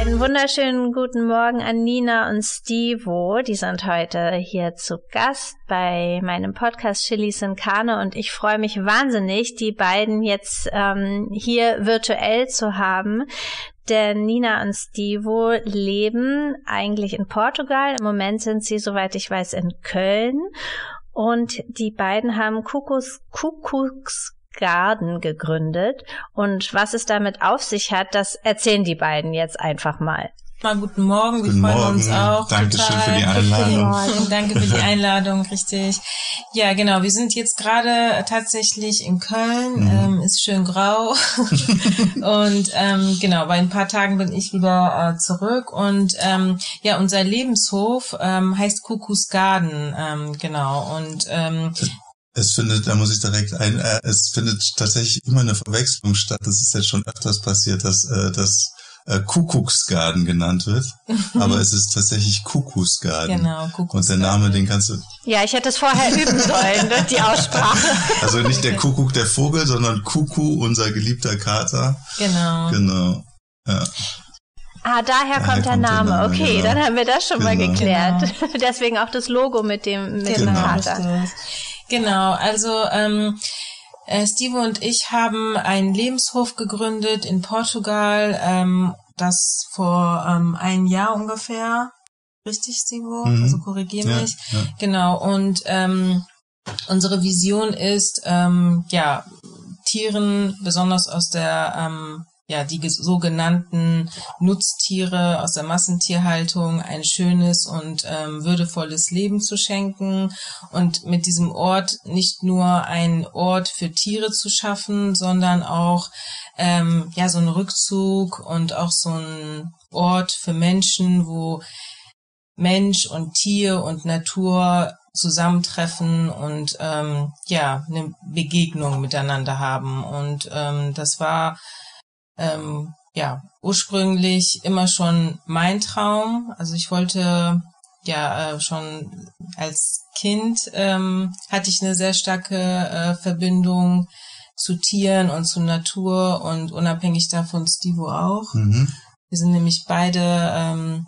Einen wunderschönen guten Morgen an Nina und Stevo. Die sind heute hier zu Gast bei meinem Podcast Chilis in Karne und ich freue mich wahnsinnig, die beiden jetzt ähm, hier virtuell zu haben. Denn Nina und Stevo leben eigentlich in Portugal. Im Moment sind sie, soweit ich weiß, in Köln. Und die beiden haben Kuckucks, Kuckucks Garden gegründet. Und was es damit auf sich hat, das erzählen die beiden jetzt einfach mal. Mal guten Morgen, wir guten freuen Morgen. uns auch. Dankeschön total. für die Einladung. Danke für die Einladung, richtig. Ja, genau, wir sind jetzt gerade tatsächlich in Köln, mhm. ähm, ist schön grau und ähm, genau, bei ein paar Tagen bin ich wieder äh, zurück und ähm, ja, unser Lebenshof ähm, heißt Kuckucks Garden, ähm, genau und ähm, es findet, da muss ich direkt ein, äh, es findet tatsächlich immer eine Verwechslung statt. Das ist jetzt schon öfters passiert, dass äh, das äh, Kuckucksgarten genannt wird, aber es ist tatsächlich Kuckucksgarten. Genau, Kuckucksgarten. Und der Name, den kannst du. Ja, ich hätte es vorher üben sollen, ne, die Aussprache. Also nicht der Kuckuck der Vogel, sondern Kuckuck, unser geliebter Kater. Genau. Genau. Ja. Ah, daher, daher kommt, der, kommt Name. der, Name. Okay, genau. dann haben wir das schon genau. mal geklärt. Genau. Deswegen auch das Logo mit dem, mit genau. dem Kater. Genau, also ähm, äh, Steve und ich haben einen Lebenshof gegründet in Portugal, ähm, das vor ähm, ein Jahr ungefähr. Richtig, Steve? Mhm. Also korrigier mich. Ja, ja. Genau, und ähm, unsere Vision ist, ähm, ja, Tieren, besonders aus der ähm, ja, die sogenannten Nutztiere aus der Massentierhaltung ein schönes und ähm, würdevolles Leben zu schenken und mit diesem Ort nicht nur ein Ort für Tiere zu schaffen, sondern auch ähm, ja so ein Rückzug und auch so ein Ort für Menschen, wo Mensch und Tier und Natur zusammentreffen und ähm, ja eine Begegnung miteinander haben. Und ähm, das war ähm, ja ursprünglich immer schon mein Traum. Also ich wollte ja äh, schon als Kind ähm, hatte ich eine sehr starke äh, Verbindung zu Tieren und zu Natur und unabhängig davon Stivo auch. Mhm. Wir sind nämlich beide ähm,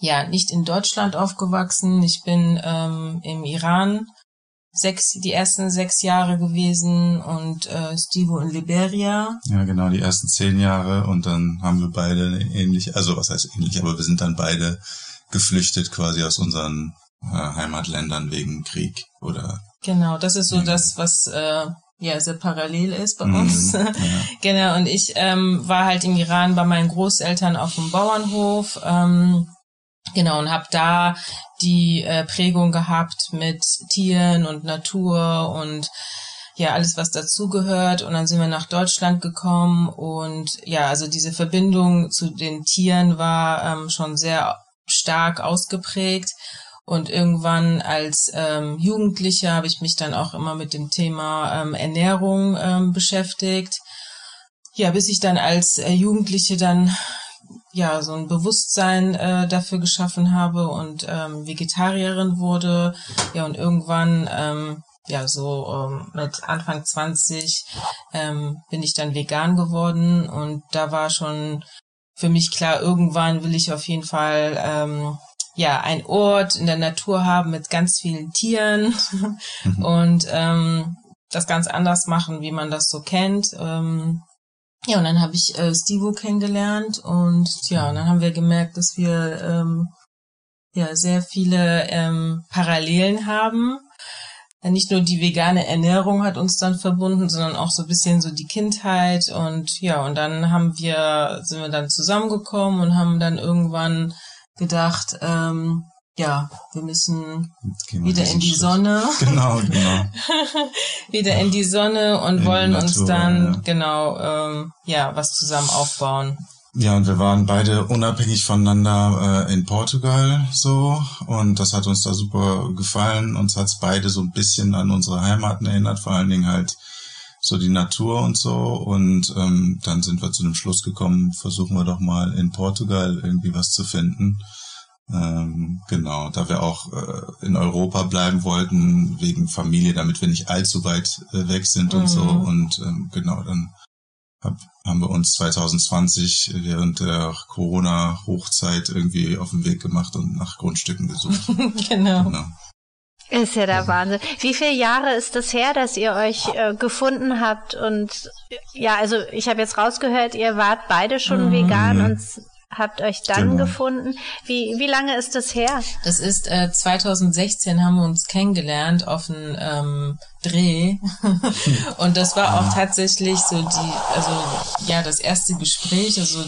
ja nicht in Deutschland aufgewachsen. Ich bin ähm, im Iran sechs, die ersten sechs Jahre gewesen und äh, Steve in Liberia. Ja, genau, die ersten zehn Jahre und dann haben wir beide ähnlich, also was heißt ähnlich, aber wir sind dann beide geflüchtet quasi aus unseren äh, Heimatländern wegen Krieg oder. Genau, das ist so das, was äh, ja sehr parallel ist bei uns. Mhm, ja. genau, und ich ähm, war halt im Iran bei meinen Großeltern auf dem Bauernhof. Ähm, Genau, und habe da die äh, Prägung gehabt mit Tieren und Natur und ja, alles, was dazugehört. Und dann sind wir nach Deutschland gekommen und ja, also diese Verbindung zu den Tieren war ähm, schon sehr stark ausgeprägt. Und irgendwann als ähm, Jugendliche habe ich mich dann auch immer mit dem Thema ähm, Ernährung ähm, beschäftigt. Ja, bis ich dann als äh, Jugendliche dann ja so ein Bewusstsein äh, dafür geschaffen habe und ähm, Vegetarierin wurde. Ja, und irgendwann, ähm, ja, so ähm, mit Anfang 20 ähm, bin ich dann vegan geworden und da war schon für mich klar, irgendwann will ich auf jeden Fall ähm, ja ein Ort in der Natur haben mit ganz vielen Tieren mhm. und ähm, das ganz anders machen, wie man das so kennt. Ähm, ja, und dann habe ich äh, Stevo kennengelernt und ja, und dann haben wir gemerkt, dass wir ähm, ja sehr viele ähm, Parallelen haben. Nicht nur die vegane Ernährung hat uns dann verbunden, sondern auch so ein bisschen so die Kindheit und ja, und dann haben wir, sind wir dann zusammengekommen und haben dann irgendwann gedacht, ähm, ja, wir müssen wieder in die Schritt. Sonne. Genau, genau. wieder in die Sonne und wollen Natur, uns dann ja. genau ähm, ja was zusammen aufbauen. Ja, und wir waren beide unabhängig voneinander äh, in Portugal so und das hat uns da super gefallen. Uns hat's beide so ein bisschen an unsere Heimaten erinnert, vor allen Dingen halt so die Natur und so. Und ähm, dann sind wir zu dem Schluss gekommen, versuchen wir doch mal in Portugal irgendwie was zu finden. Ähm, genau, da wir auch äh, in Europa bleiben wollten, wegen Familie, damit wir nicht allzu weit äh, weg sind und so. Mhm. Und ähm, genau, dann hab, haben wir uns 2020 während der Corona-Hochzeit irgendwie auf den Weg gemacht und nach Grundstücken gesucht. genau. genau. Ist ja der Wahnsinn. Wie viele Jahre ist das her, dass ihr euch äh, gefunden habt? Und ja, also ich habe jetzt rausgehört, ihr wart beide schon Mhm. vegan und habt euch dann Genau. gefunden. Wie, wie lange ist das her? Das ist äh, 2016 haben wir uns kennengelernt auf einem ähm, Dreh und das war auch tatsächlich so die, also ja das erste Gespräch, also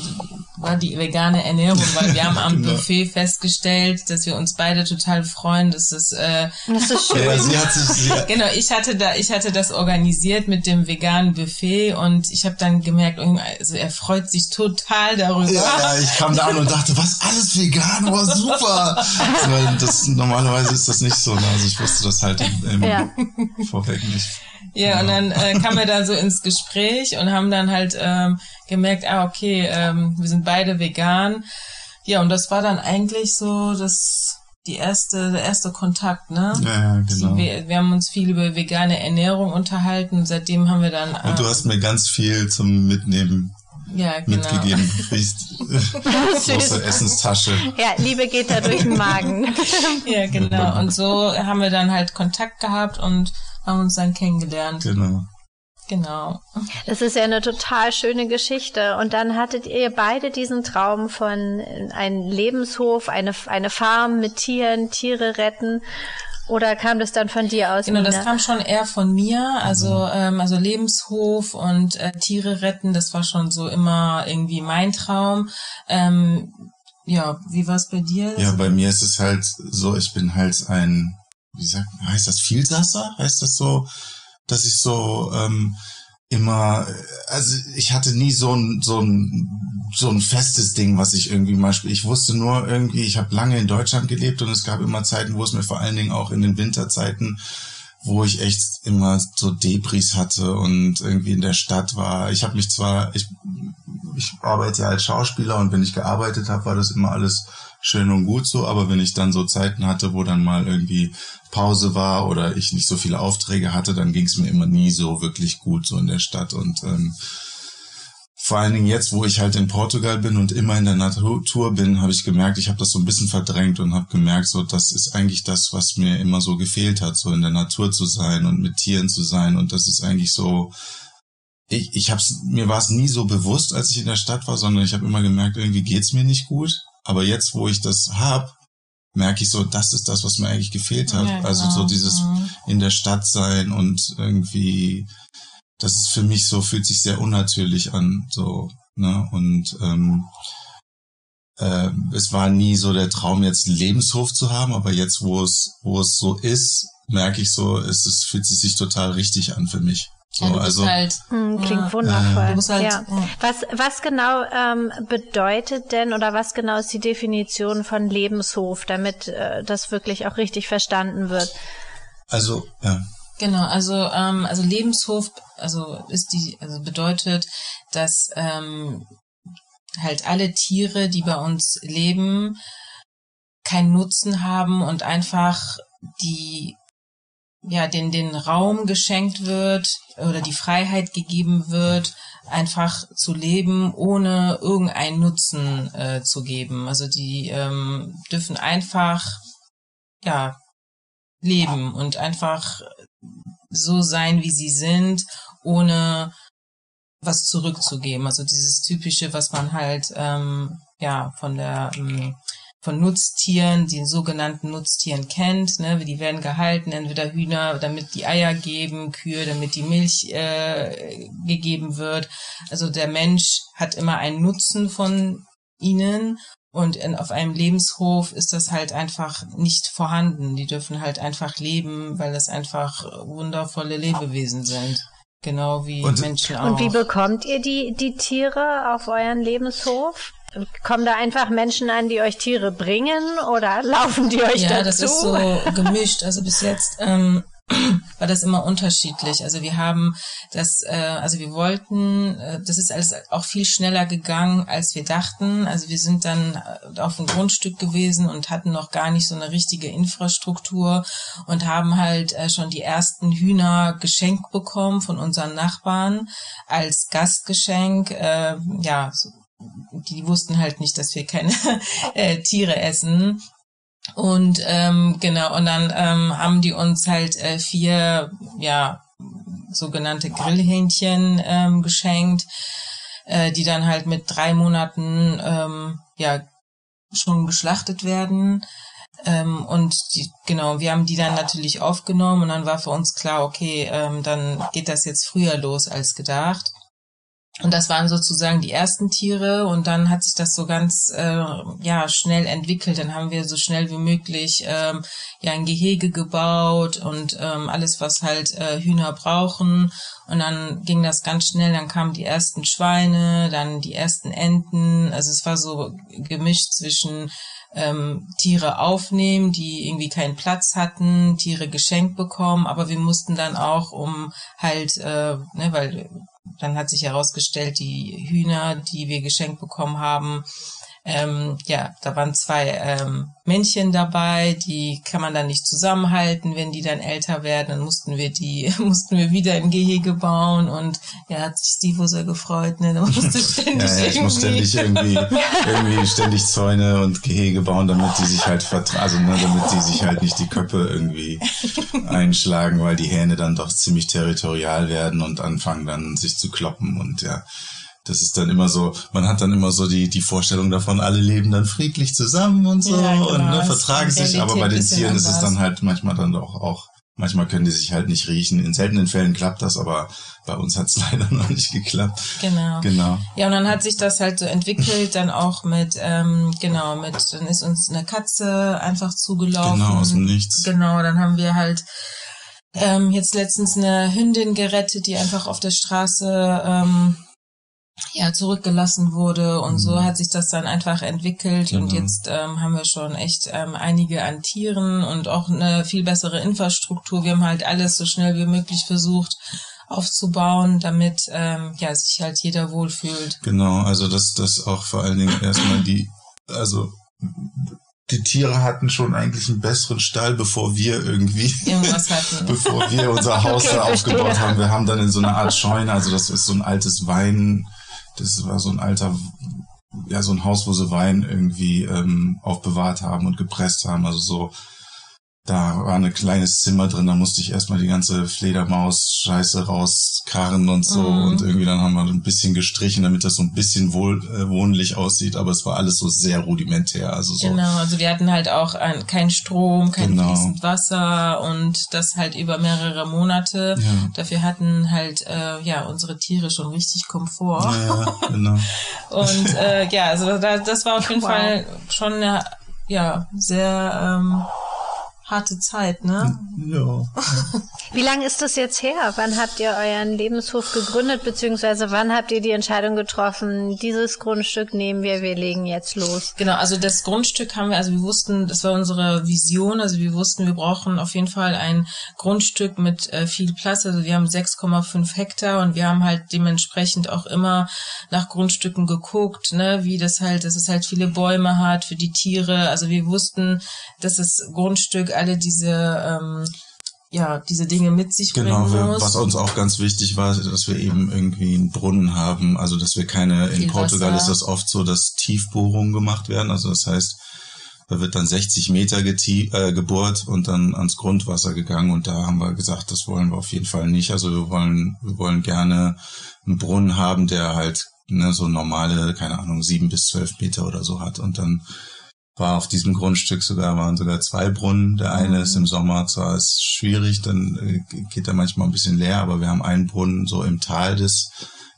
war die vegane Ernährung, weil wir haben am Genau. Buffet festgestellt, dass wir uns beide total freuen, dass es äh, Das ist schön. Ja, sie hat sich, sie, Genau, ich hatte da, ich hatte das organisiert mit dem veganen Buffet und ich habe dann gemerkt, irgendwie, also er freut sich total darüber. Ja, ja, ich kam da an und dachte, was, alles vegan, war super. Weil das, normalerweise ist das nicht so. ne? Also ich wusste das halt im, im Ja. Vorweg nicht. Ja, und dann äh, kamen wir da so ins Gespräch und haben dann halt ähm, gemerkt, ah, okay, ähm, wir sind beide vegan. Ja, und das war dann eigentlich so das die erste, der erste Kontakt, ne? Ja, ja, genau. Wir, wir haben uns viel über vegane Ernährung unterhalten und seitdem haben wir dann Und du hast mir ganz viel zum Mitnehmen ja, genau. mitgegeben. Riechst, große Essenstasche. Ja, Liebe geht da durch den Magen. Ja, genau. Und so haben wir dann halt Kontakt gehabt und haben uns dann kennengelernt. Genau. Genau. Das ist ja eine total schöne Geschichte. Und dann hattet ihr beide diesen Traum von einem Lebenshof, eine, eine Farm mit Tieren, Tiere retten. Oder kam das dann von dir aus? Genau, das Nina? kam schon eher von mir. Also, ähm, also Lebenshof und äh, Tiere retten, das war schon so immer irgendwie mein Traum. Ähm, ja, wie war es bei dir? Ja, bei mir ist es halt so, ich bin halt ein, wie sagt, heißt das Vielsasser? Heißt das so, dass ich so ähm, immer, also ich hatte nie so ein so ein so ein festes Ding, was ich irgendwie mal spiele. Ich wusste nur irgendwie, ich habe lange in Deutschland gelebt und es gab immer Zeiten, wo es mir vor allen Dingen auch in den Winterzeiten wo ich echt immer so Debris hatte und irgendwie in der Stadt war. Ich habe mich zwar, ich, ich arbeite ja als Schauspieler und wenn ich gearbeitet habe, war das immer alles schön und gut so, aber wenn ich dann so Zeiten hatte, wo dann mal irgendwie Pause war oder ich nicht so viele Aufträge hatte, dann ging es mir immer nie so wirklich gut so in der Stadt und ähm, vor allen Dingen jetzt, wo ich halt in Portugal bin und immer in der Natur bin, habe ich gemerkt, ich habe das so ein bisschen verdrängt und habe gemerkt, so das ist eigentlich das, was mir immer so gefehlt hat, so in der Natur zu sein und mit Tieren zu sein und das ist eigentlich so ich, ich hab's, mir war es nie so bewusst, als ich in der Stadt war, sondern ich habe immer gemerkt, irgendwie geht's mir nicht gut. Aber jetzt, wo ich das hab, merke ich so, das ist das, was mir eigentlich gefehlt hat. Ja, Also so genau. dieses Mhm. in der Stadt sein und irgendwie, das ist für mich so, fühlt sich sehr unnatürlich an, so, ne, und, ähm, äh, es war nie so der Traum, jetzt einen Lebenshof zu haben, aber jetzt, wo es, wo es so ist, merke ich so, es, es fühlt sich total richtig an für mich. So, Ja, du bist also, halt, Hm, klingt Ja. wundervoll. Du musst halt- ja. Was, was genau ähm, bedeutet denn oder was genau ist die Definition von Lebenshof, damit äh, das wirklich auch richtig verstanden wird? also, ja, Genau, also ähm, also Lebenshof, also ist die, also bedeutet, dass ähm, halt alle Tiere, die bei uns leben, keinen Nutzen haben und einfach die ja den den Raum geschenkt wird oder die Freiheit gegeben wird, einfach zu leben, ohne irgendeinen Nutzen äh, zu geben. Also die ähm, dürfen einfach ja leben und einfach so sein, wie sie sind, ohne was zurückzugeben. Also dieses typische, was man halt ähm, ja von der ähm, von Nutztieren, den sogenannten Nutztieren kennt. Ne? Die werden gehalten, entweder Hühner, damit die Eier geben, Kühe, damit die Milch äh, gegeben wird. Also der Mensch hat immer einen Nutzen von ihnen und in, auf einem Lebenshof ist das halt einfach nicht vorhanden. Die dürfen halt einfach leben, weil das einfach wundervolle Lebewesen sind. Genau wie Und- Menschen auch. Und wie bekommt ihr die, die Tiere auf euren Lebenshof? Kommen da einfach Menschen an, die euch Tiere bringen oder laufen die euch ja, dazu? das ist so gemischt. Also bis jetzt ähm, war das immer unterschiedlich. Also wir haben das, äh, also wir wollten, äh, das ist alles auch viel schneller gegangen, als wir dachten. Also wir sind dann äh, auf ein Grundstück gewesen und hatten noch gar nicht so eine richtige Infrastruktur und haben halt äh, schon die ersten Hühner geschenkt bekommen von unseren Nachbarn als Gastgeschenk. Äh, ja, die wussten halt nicht, dass wir keine äh, Tiere essen. Und ähm, genau, und dann ähm, haben die uns halt äh, vier, ja, sogenannte Grillhähnchen ähm, geschenkt, äh, die dann halt mit drei Monaten ähm, ja schon geschlachtet werden. Ähm, und die, genau, wir haben die dann natürlich aufgenommen und dann war für uns klar, okay, ähm, dann geht das jetzt früher los als gedacht. Und das waren sozusagen die ersten Tiere und dann hat sich das so ganz äh, ja schnell entwickelt. Dann haben wir so schnell wie möglich ähm, ja ein Gehege gebaut und ähm, alles, was halt äh, Hühner brauchen. Und dann ging das ganz schnell. Dann kamen die ersten Schweine, dann die ersten Enten. Also es war so gemischt zwischen ähm, Tiere aufnehmen, die irgendwie keinen Platz hatten, Tiere geschenkt bekommen, aber wir mussten dann auch um halt, äh, ne, weil dann hat sich herausgestellt, die Hühner, die wir geschenkt bekommen haben, ähm, ja, da waren zwei ähm, Männchen dabei, die kann man dann nicht zusammenhalten, wenn die dann älter werden. Dann mussten wir die, mussten wir wieder im Gehege bauen und ja, hat sich Steve sehr gefreut, ne? Da musste ständig ja, ja, ich muss ständig irgendwie, irgendwie ständig Zäune und Gehege bauen, damit die sich halt vertragen, also ne, damit die sich halt nicht die Köpfe irgendwie einschlagen, weil die Hähne dann doch ziemlich territorial werden und anfangen dann sich zu kloppen und ja das ist dann immer so, man hat dann immer so die, die Vorstellung davon, alle leben dann friedlich zusammen und so ja, genau, und ne, vertragen sich, aber bei den Tieren ist es dann halt manchmal dann doch auch, manchmal können die sich halt nicht riechen. In seltenen Fällen klappt das, aber bei uns hat es leider noch nicht geklappt. Genau. Genau. Ja, und dann hat sich das halt so entwickelt, dann auch mit, ähm, genau, mit, dann ist uns eine Katze einfach zugelaufen. Genau, aus dem Nichts. Genau, dann haben wir halt ähm, jetzt letztens eine Hündin gerettet, die einfach auf der Straße ähm, ja zurückgelassen wurde und mhm. so hat sich das dann einfach entwickelt genau. und jetzt ähm, haben wir schon echt ähm, einige an Tieren und auch eine viel bessere Infrastruktur. Wir haben halt alles so schnell wie möglich versucht aufzubauen, damit ähm, ja sich halt jeder wohlfühlt. Genau, also das das auch vor allen Dingen erstmal die also die Tiere hatten schon eigentlich einen besseren Stall, bevor wir irgendwie, bevor wir unser Haus okay, da aufgebaut haben. Wir haben dann in so einer Art Scheune, also das ist so ein altes Wein, das war so ein alter, ja, so ein Haus, wo sie Wein irgendwie ähm, aufbewahrt haben und gepresst haben. Also so da war ein kleines Zimmer drin, da musste ich erstmal die ganze Fledermaus-Scheiße rauskarren und so. Mhm. Und irgendwie dann haben wir ein bisschen gestrichen, damit das so ein bisschen wohl, äh, wohnlich aussieht. Aber es war alles so sehr rudimentär. Also so. Genau, also wir hatten halt auch ein, kein Strom, kein genau. fließend Wasser und das halt über mehrere Monate. Ja. Dafür hatten halt äh, ja unsere Tiere schon richtig Komfort. Ja, genau. und äh, ja, also da, das war auf jeden wow. Fall schon eine, ja, sehr ähm, harte Zeit, ne? Ja. Wie lange ist das jetzt her? Wann habt ihr euren Lebenshof gegründet, beziehungsweise wann habt ihr die Entscheidung getroffen, dieses Grundstück nehmen wir, wir legen jetzt los? Genau, also das Grundstück haben wir, also wir wussten, das war unsere Vision, also wir wussten, wir brauchen auf jeden Fall ein Grundstück mit äh, viel Platz, also wir haben 6,5 Hektar und wir haben halt dementsprechend auch immer nach Grundstücken geguckt, ne, wie das halt, dass es halt viele Bäume hat für die Tiere, also wir wussten, dass das Grundstück alle diese ähm, ja diese Dinge mit sich genau, bringen muss. was uns auch ganz wichtig war, dass wir eben irgendwie einen Brunnen haben, also dass wir keine in Portugal Wasser. ist das oft so, dass Tiefbohrungen gemacht werden, also das heißt da wird dann 60 Meter äh, gebohrt und dann ans Grundwasser gegangen und da haben wir gesagt, das wollen wir auf jeden Fall nicht. Also wir wollen, wir wollen gerne einen Brunnen haben, der halt ne, so normale, keine Ahnung, sieben bis zwölf Meter oder so hat und dann war auf diesem Grundstück sogar, waren sogar zwei Brunnen. Der eine mhm. ist im Sommer zwar ist schwierig, dann äh, geht er manchmal ein bisschen leer, aber wir haben einen Brunnen so im Tal des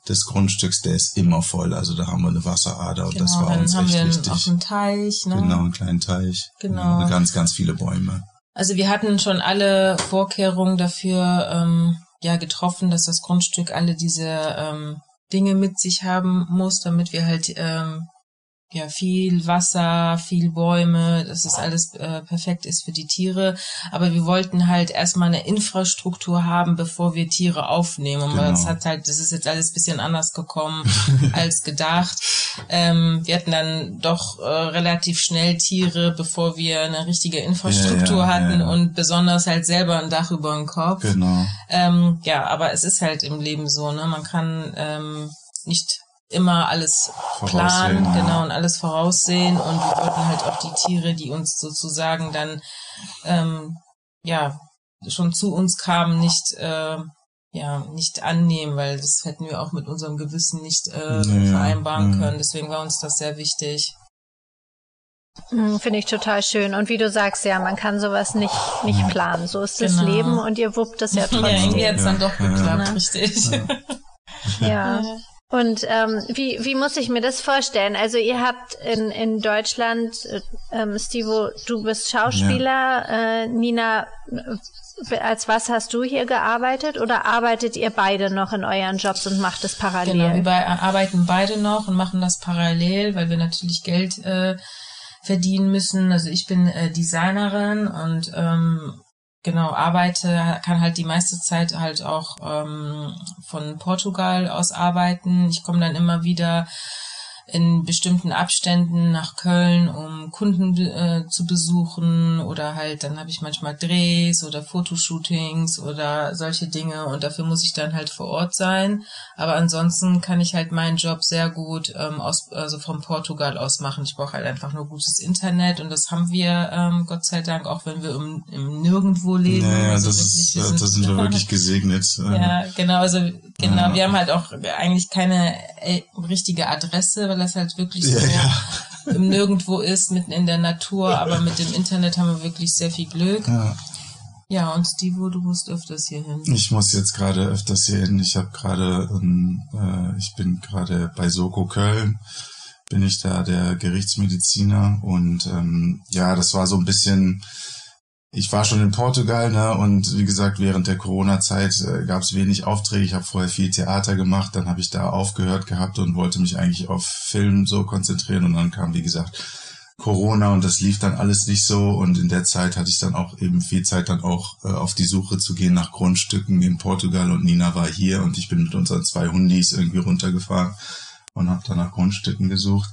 des Grundstücks, der ist immer voll. Also da haben wir eine Wasserader und genau, das war uns echt wichtig. Auch einen Teich, ne? Genau, einen kleinen Teich. Genau. Und ganz, ganz viele Bäume. Also wir hatten schon alle Vorkehrungen dafür ähm, ja getroffen, dass das Grundstück alle diese ähm, Dinge mit sich haben muss, damit wir halt ähm, ja viel Wasser, viel Bäume, dass es alles äh, perfekt ist für die Tiere. Aber wir wollten halt erstmal eine Infrastruktur haben, bevor wir Tiere aufnehmen. Und genau. das hat halt, das ist jetzt alles bisschen anders gekommen als gedacht. Ähm, wir hatten dann doch äh, relativ schnell Tiere, bevor wir eine richtige Infrastruktur ja, ja, hatten ja, und besonders halt selber ein Dach über den Kopf. Genau. Ähm, ja, aber es ist halt im Leben so, ne? Man kann ähm, nicht immer alles planen, ja. genau, und alles voraussehen. Und wir wollten halt auch die Tiere, die uns sozusagen dann ähm, ja schon zu uns kamen, nicht äh, ja nicht annehmen, weil das hätten wir auch mit unserem Gewissen nicht äh, nee, vereinbaren ja. können. Deswegen war uns das sehr wichtig. Hm, finde ich total schön. Und wie du sagst, ja, man kann sowas nicht, nicht planen. So ist genau. das Leben und ihr wuppt es ja trotzdem. Ja, irgendwie hat es dann doch geklappt, ja. richtig. ja. Und ähm, wie, wie muss ich mir das vorstellen? Also ihr habt in, in Deutschland, äh, ähm, Stivo, du bist Schauspieler, ja. äh, Nina, äh, als was hast du hier gearbeitet oder arbeitet ihr beide noch in euren Jobs und macht es parallel? Genau, wir be arbeiten beide noch und machen das parallel, weil wir natürlich Geld äh, verdienen müssen. Also ich bin äh, Designerin und ähm, genau arbeite, kann halt die meiste Zeit halt auch ähm, von Portugal aus arbeiten. Ich komme dann immer wieder in bestimmten Abständen nach Köln, um Kunden äh, zu besuchen oder halt dann habe ich manchmal Drehs oder Fotoshootings oder solche Dinge und dafür muss ich dann halt vor Ort sein. Aber ansonsten kann ich halt meinen Job sehr gut ähm, aus also vom Portugal aus machen. Ich brauche halt einfach nur gutes Internet und das haben wir ähm, Gott sei Dank auch wenn wir im, im Nirgendwo leben. Naja, also das, ist, wir sind, das sind wir wirklich gesegnet. ja, genau, also genau, ja. wir haben halt auch eigentlich keine äh, richtige Adresse, weil das halt wirklich so ja. im Nirgendwo ist, mitten in der Natur, aber mit dem Internet haben wir wirklich sehr viel Glück. Ja. Ja, und Stivo, du musst öfters hier hin. Ich muss jetzt gerade öfters hier hin. Ich habe gerade, ähm, äh, ich bin gerade bei Soko Köln, bin ich da der Gerichtsmediziner und ähm, ja, das war so ein bisschen ich war schon in Portugal, ne, und wie gesagt, während der Corona-Zeit äh, gab es wenig Aufträge. Ich habe vorher viel Theater gemacht, dann habe ich da aufgehört gehabt und wollte mich eigentlich auf Film so konzentrieren und dann kam, wie gesagt, Corona und das lief dann alles nicht so und in der Zeit hatte ich dann auch eben viel Zeit dann auch äh, auf die Suche zu gehen nach Grundstücken in Portugal und Nina war hier und ich bin mit unseren zwei Hundis irgendwie runtergefahren und habe dann nach Grundstücken gesucht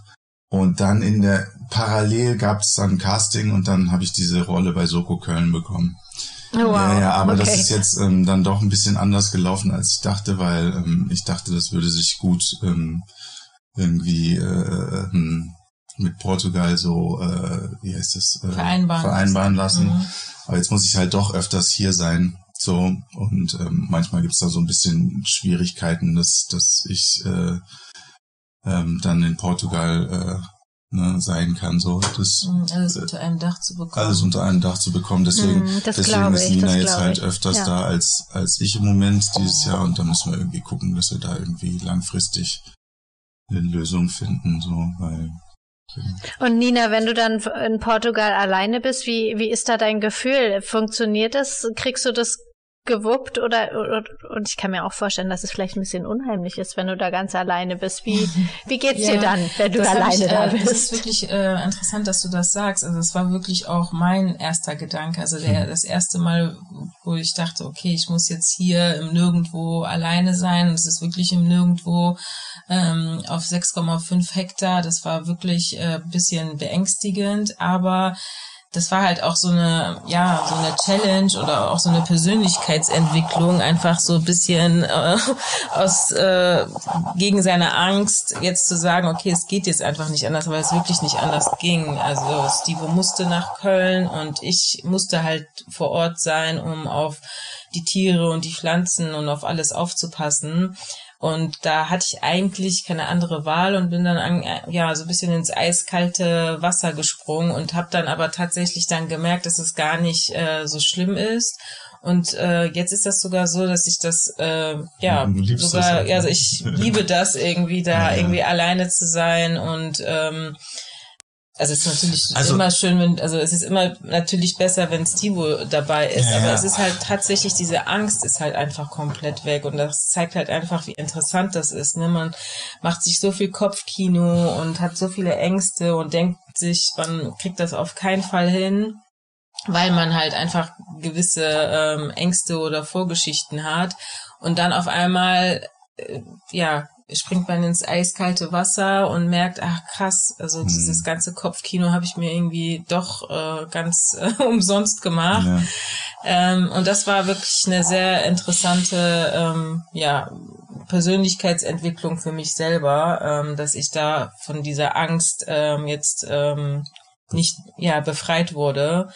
und dann in der parallel gab es dann Casting und dann habe ich diese Rolle bei Soko Köln bekommen. Oh, wow. Ja, ja, aber okay. das ist jetzt ähm, dann doch ein bisschen anders gelaufen, als ich dachte, weil ähm, ich dachte, das würde sich gut ähm, irgendwie äh, ähm, mit Portugal so, äh, wie heißt das, äh, vereinbaren, vereinbaren lassen. Mhm. Aber jetzt muss ich halt doch öfters hier sein. So, und ähm, manchmal gibt's da so ein bisschen Schwierigkeiten, dass, dass ich äh, ähm, dann in Portugal äh, ne, sein kann. So, das, mhm, alles äh, unter einem Dach zu bekommen. Alles unter einem Dach zu bekommen. Deswegen, mm, deswegen ist Nina jetzt halt öfters ja. da als, als ich im Moment dieses Jahr und da müssen wir irgendwie gucken, dass wir da irgendwie langfristig eine Lösung finden, so, weil und Nina, wenn du dann in Portugal alleine bist, wie, wie ist da dein Gefühl? Funktioniert das? Kriegst du das gewuppt oder, und ich kann mir auch vorstellen, dass es vielleicht ein bisschen unheimlich ist, wenn du da ganz alleine bist. Wie wie geht's ja, dir dann, wenn du alleine ich, da bist? Das ist wirklich äh, interessant, dass du das sagst. Also es war wirklich auch mein erster Gedanke, also der das erste Mal, wo ich dachte, okay, ich muss jetzt hier im Nirgendwo alleine sein. Es ist wirklich im Nirgendwo ähm, auf 6,5 Hektar. Das war wirklich äh, bisschen beängstigend, aber das war halt auch so eine, ja, so eine Challenge oder auch so eine Persönlichkeitsentwicklung, einfach so ein bisschen äh, aus äh, gegen seine Angst jetzt zu sagen, okay, es geht jetzt einfach nicht anders, weil es wirklich nicht anders ging. Also Steve musste nach Köln und ich musste halt vor Ort sein, um auf die Tiere und die Pflanzen und auf alles aufzupassen. Und da hatte ich eigentlich keine andere Wahl und bin dann an, ja so ein bisschen ins eiskalte Wasser gesprungen und habe dann aber tatsächlich dann gemerkt, dass es gar nicht äh, so schlimm ist. Und äh, jetzt ist das sogar so, dass ich das äh, ja sogar, halt, also ich liebe das irgendwie da ja, irgendwie alleine zu sein und ähm, also es ist natürlich also, immer schön, wenn, also es ist immer natürlich besser, wenn Stivo dabei ist, ja, aber es ist halt tatsächlich, diese Angst ist halt einfach komplett weg und das zeigt halt einfach, wie interessant das ist. Ne? Man macht sich so viel Kopfkino und hat so viele Ängste und denkt sich, man kriegt das auf keinen Fall hin, weil man halt einfach gewisse ähm, Ängste oder Vorgeschichten hat und dann auf einmal äh, ja springt man ins eiskalte Wasser und merkt, ach krass, also mhm. dieses ganze Kopfkino habe ich mir irgendwie doch äh, ganz äh, umsonst gemacht. Ja. Ähm, und das war wirklich eine sehr interessante, ähm, ja, Persönlichkeitsentwicklung für mich selber, ähm, dass ich da von dieser Angst ähm, jetzt ähm, nicht ja befreit wurde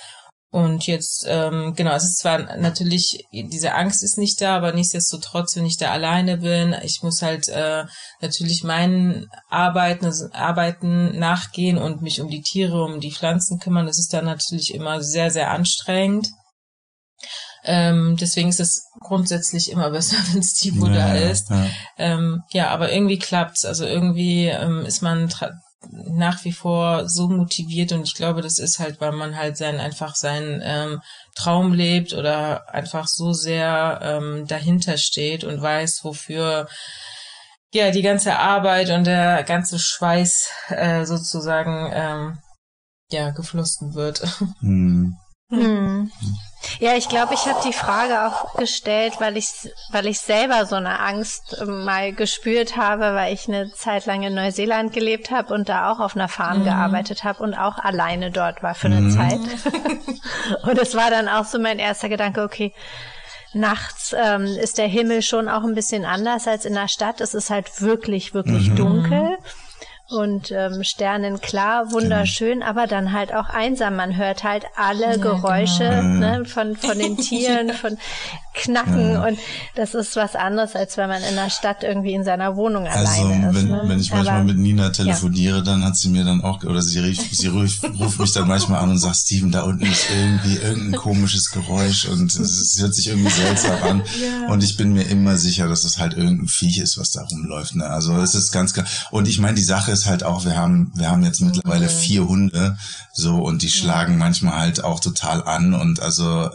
und jetzt, ähm, genau, es ist zwar natürlich, diese Angst ist nicht da, aber nichtsdestotrotz, wenn ich da alleine bin, ich muss halt äh, natürlich meinen Arbeiten, also Arbeiten nachgehen und mich um die Tiere, um die Pflanzen kümmern. Das ist dann natürlich immer sehr, sehr anstrengend. Ähm, deswegen ist es grundsätzlich immer besser, wenn Stivo ja, da ist. Ja. Ähm, ja, aber irgendwie klappt's. Also irgendwie ähm, ist man nach wie vor so motiviert und ich glaube, das ist halt, weil man halt sein einfach seinen ähm, Traum lebt oder einfach so sehr ähm, dahinter steht und weiß, wofür ja die ganze Arbeit und der ganze Schweiß äh, sozusagen ähm, ja geflossen wird. Hm. Hm. Ja, ich glaube, ich habe die Frage auch gestellt, weil ich, weil ich selber so eine Angst ähm, mal gespürt habe, weil ich eine Zeit lang in Neuseeland gelebt habe und da auch auf einer Farm mhm. gearbeitet habe und auch alleine dort war für eine mhm. Zeit. und es war dann auch so mein erster Gedanke, okay, nachts ähm, ist der Himmel schon auch ein bisschen anders als in der Stadt. Es ist halt wirklich, wirklich mhm. dunkel und ähm, sternenklar, wunderschön, genau. aber dann halt auch einsam. Man hört halt alle ja, Geräusche genau. ne, von, von den Tieren, von Knacken ja. und das ist was anderes, als wenn man in der Stadt irgendwie in seiner Wohnung also, alleine ist. Wenn, ne? wenn ich manchmal aber, mit Nina telefoniere, ja. dann hat sie mir dann auch, oder sie, rief, sie ruft, ruft mich dann manchmal an und sagt, Steven, da unten ist irgendwie irgendein komisches Geräusch und es, hört sich irgendwie seltsam an. Und ich bin mir immer sicher, dass es halt irgendein Viech ist, was da rumläuft. Ne? Also es ist ganz klar. Und ich meine, die Sache ist ist halt auch, wir haben, wir haben jetzt mittlerweile okay. vier Hunde, so, und die schlagen manchmal halt auch total an und also,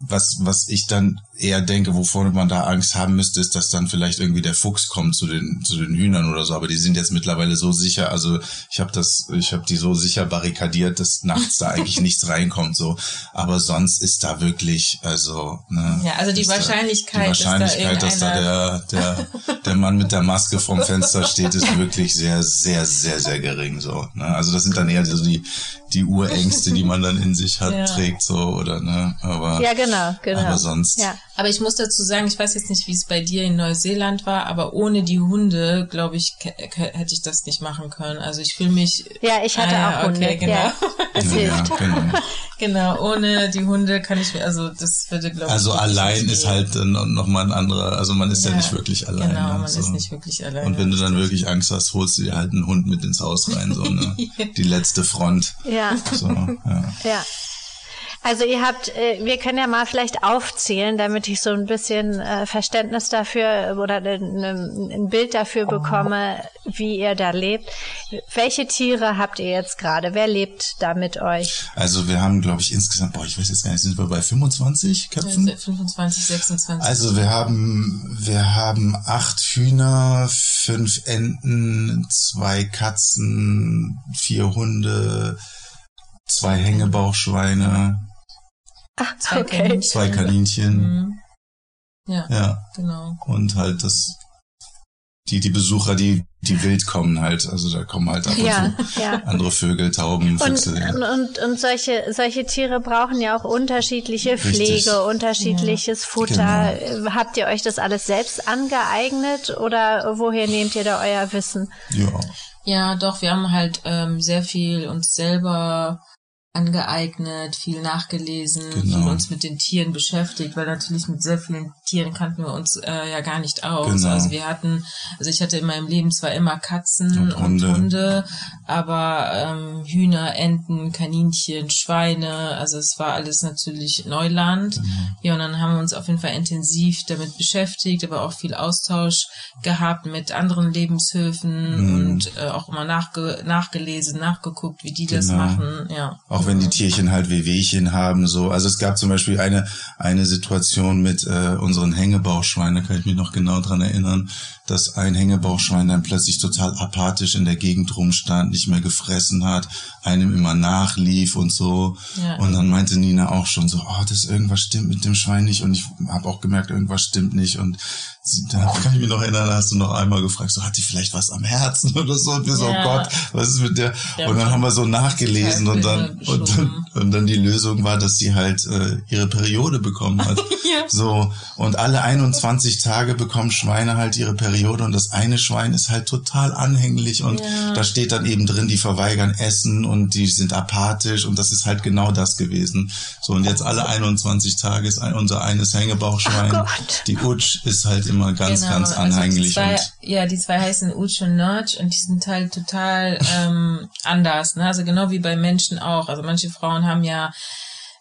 was, was ich dann eher denke, wovor man da Angst haben müsste, ist, dass dann vielleicht irgendwie der Fuchs kommt zu den zu den Hühnern oder so. Aber die sind jetzt mittlerweile so sicher. Also ich habe das, ich habe die so sicher barrikadiert, dass nachts da eigentlich nichts reinkommt. So, aber sonst ist da wirklich, also ne, ja, also die Wahrscheinlichkeit, da, die Wahrscheinlichkeit, da dass da der der der Mann mit der Maske vom Fenster steht, ist wirklich sehr sehr sehr sehr gering. So, ne? Also das sind dann eher so die die Urängste, die man dann in sich hat, ja. trägt so oder ne. Aber ja genau, genau. Aber sonst. Ja. Aber ich muss dazu sagen, ich weiß jetzt nicht, wie es bei dir in Neuseeland war, aber ohne die Hunde, glaube ich, hätte ich das nicht machen können. Also ich fühle mich. Ja, ich hatte ah, auch Hunde. Okay, genau. Ja, das ja, hilft. Genau. genau, ohne die Hunde kann ich mir, also das würde, glaube ich. Also allein ist halt noch mal ein anderer, also man ist ja, ja nicht wirklich allein. Genau, man so. ist nicht wirklich allein. Und wenn du dann wirklich Angst hast, holst du dir halt einen Hund mit ins Haus rein, so ne? die letzte Front. Ja. So, ja. ja. Also ihr habt, äh, wir können ja mal vielleicht aufzählen, damit ich so ein bisschen äh, Verständnis dafür oder ein Bild dafür bekomme, wie ihr da lebt. Welche Tiere habt ihr jetzt gerade? Wer lebt da mit euch? Also wir haben, glaube ich, insgesamt, boah, ich weiß jetzt gar nicht, sind wir bei 25 Köpfen? 25, 26. Also wir haben, wir haben acht Hühner, fünf Enten, zwei Katzen, vier Hunde, zwei Hängebauchschweine, Ach, zwei okay. Kaninchen. Zwei Kaninchen. Mhm. Ja, ja, genau. Und halt das, die, die Besucher, die, die wild kommen halt, also da kommen halt ab und ja, zu ja. andere Vögel, Tauben, Füchse. Und, ja. und, und solche, solche Tiere brauchen ja auch unterschiedliche Pflege, Richtig. unterschiedliches Futter. Genau. Habt ihr euch das alles selbst angeeignet oder woher nehmt ihr da euer Wissen? Ja. Ja, doch, wir haben halt ähm, sehr viel uns selber angeeignet, viel nachgelesen, genau. viel uns mit den Tieren beschäftigt, weil natürlich mit sehr vielen Tieren kannten wir uns äh, ja gar nicht aus. Genau. Also wir hatten, also ich hatte in meinem Leben zwar immer Katzen und Hunde, und Hunde aber ähm, Hühner, Enten, Kaninchen, Schweine, also es war alles natürlich Neuland. Genau. Ja, und dann haben wir uns auf jeden Fall intensiv damit beschäftigt, aber auch viel Austausch gehabt mit anderen Lebenshöfen mhm. und äh, auch immer nachge nachgelesen, nachgeguckt, wie die genau. das machen. Ja. Auch wenn die Tierchen halt Wehwehchen haben, so. Also es gab zum Beispiel eine, eine Situation mit äh, unseren Hängebauchschweinen, da kann ich mich noch genau dran erinnern, dass ein Hängebauchschwein dann plötzlich total apathisch in der Gegend rumstand, nicht mehr gefressen hat, einem immer nachlief und so. Ja. Und dann meinte Nina auch schon so, oh, das irgendwas stimmt mit dem Schwein nicht. Und ich habe auch gemerkt, irgendwas stimmt nicht. Und da kann ich mich noch erinnern, da hast du noch einmal gefragt, so hat die vielleicht was am Herzen oder so. Und wir so, oh ja. oh Gott, was ist mit der? Ja, und dann haben wir so nachgelesen und dann, und dann, und dann die Lösung war, dass sie halt äh, ihre Periode bekommen hat. ja. So. Und alle 21 Tage bekommen Schweine halt ihre Periode und das eine Schwein ist halt total anhänglich und da steht dann eben drin, die verweigern Essen und die sind apathisch und das ist halt genau das gewesen. So und jetzt alle 21 Tage ist ein, unser eines Hängebauchschwein. die Utsch ist halt immer ganz, genau. ganz anhänglich. Also die zwei, ja, die zwei heißen Utsch und Notch und die sind halt total ähm, anders. Ne? Also genau wie bei Menschen auch. Also manche Frauen haben ja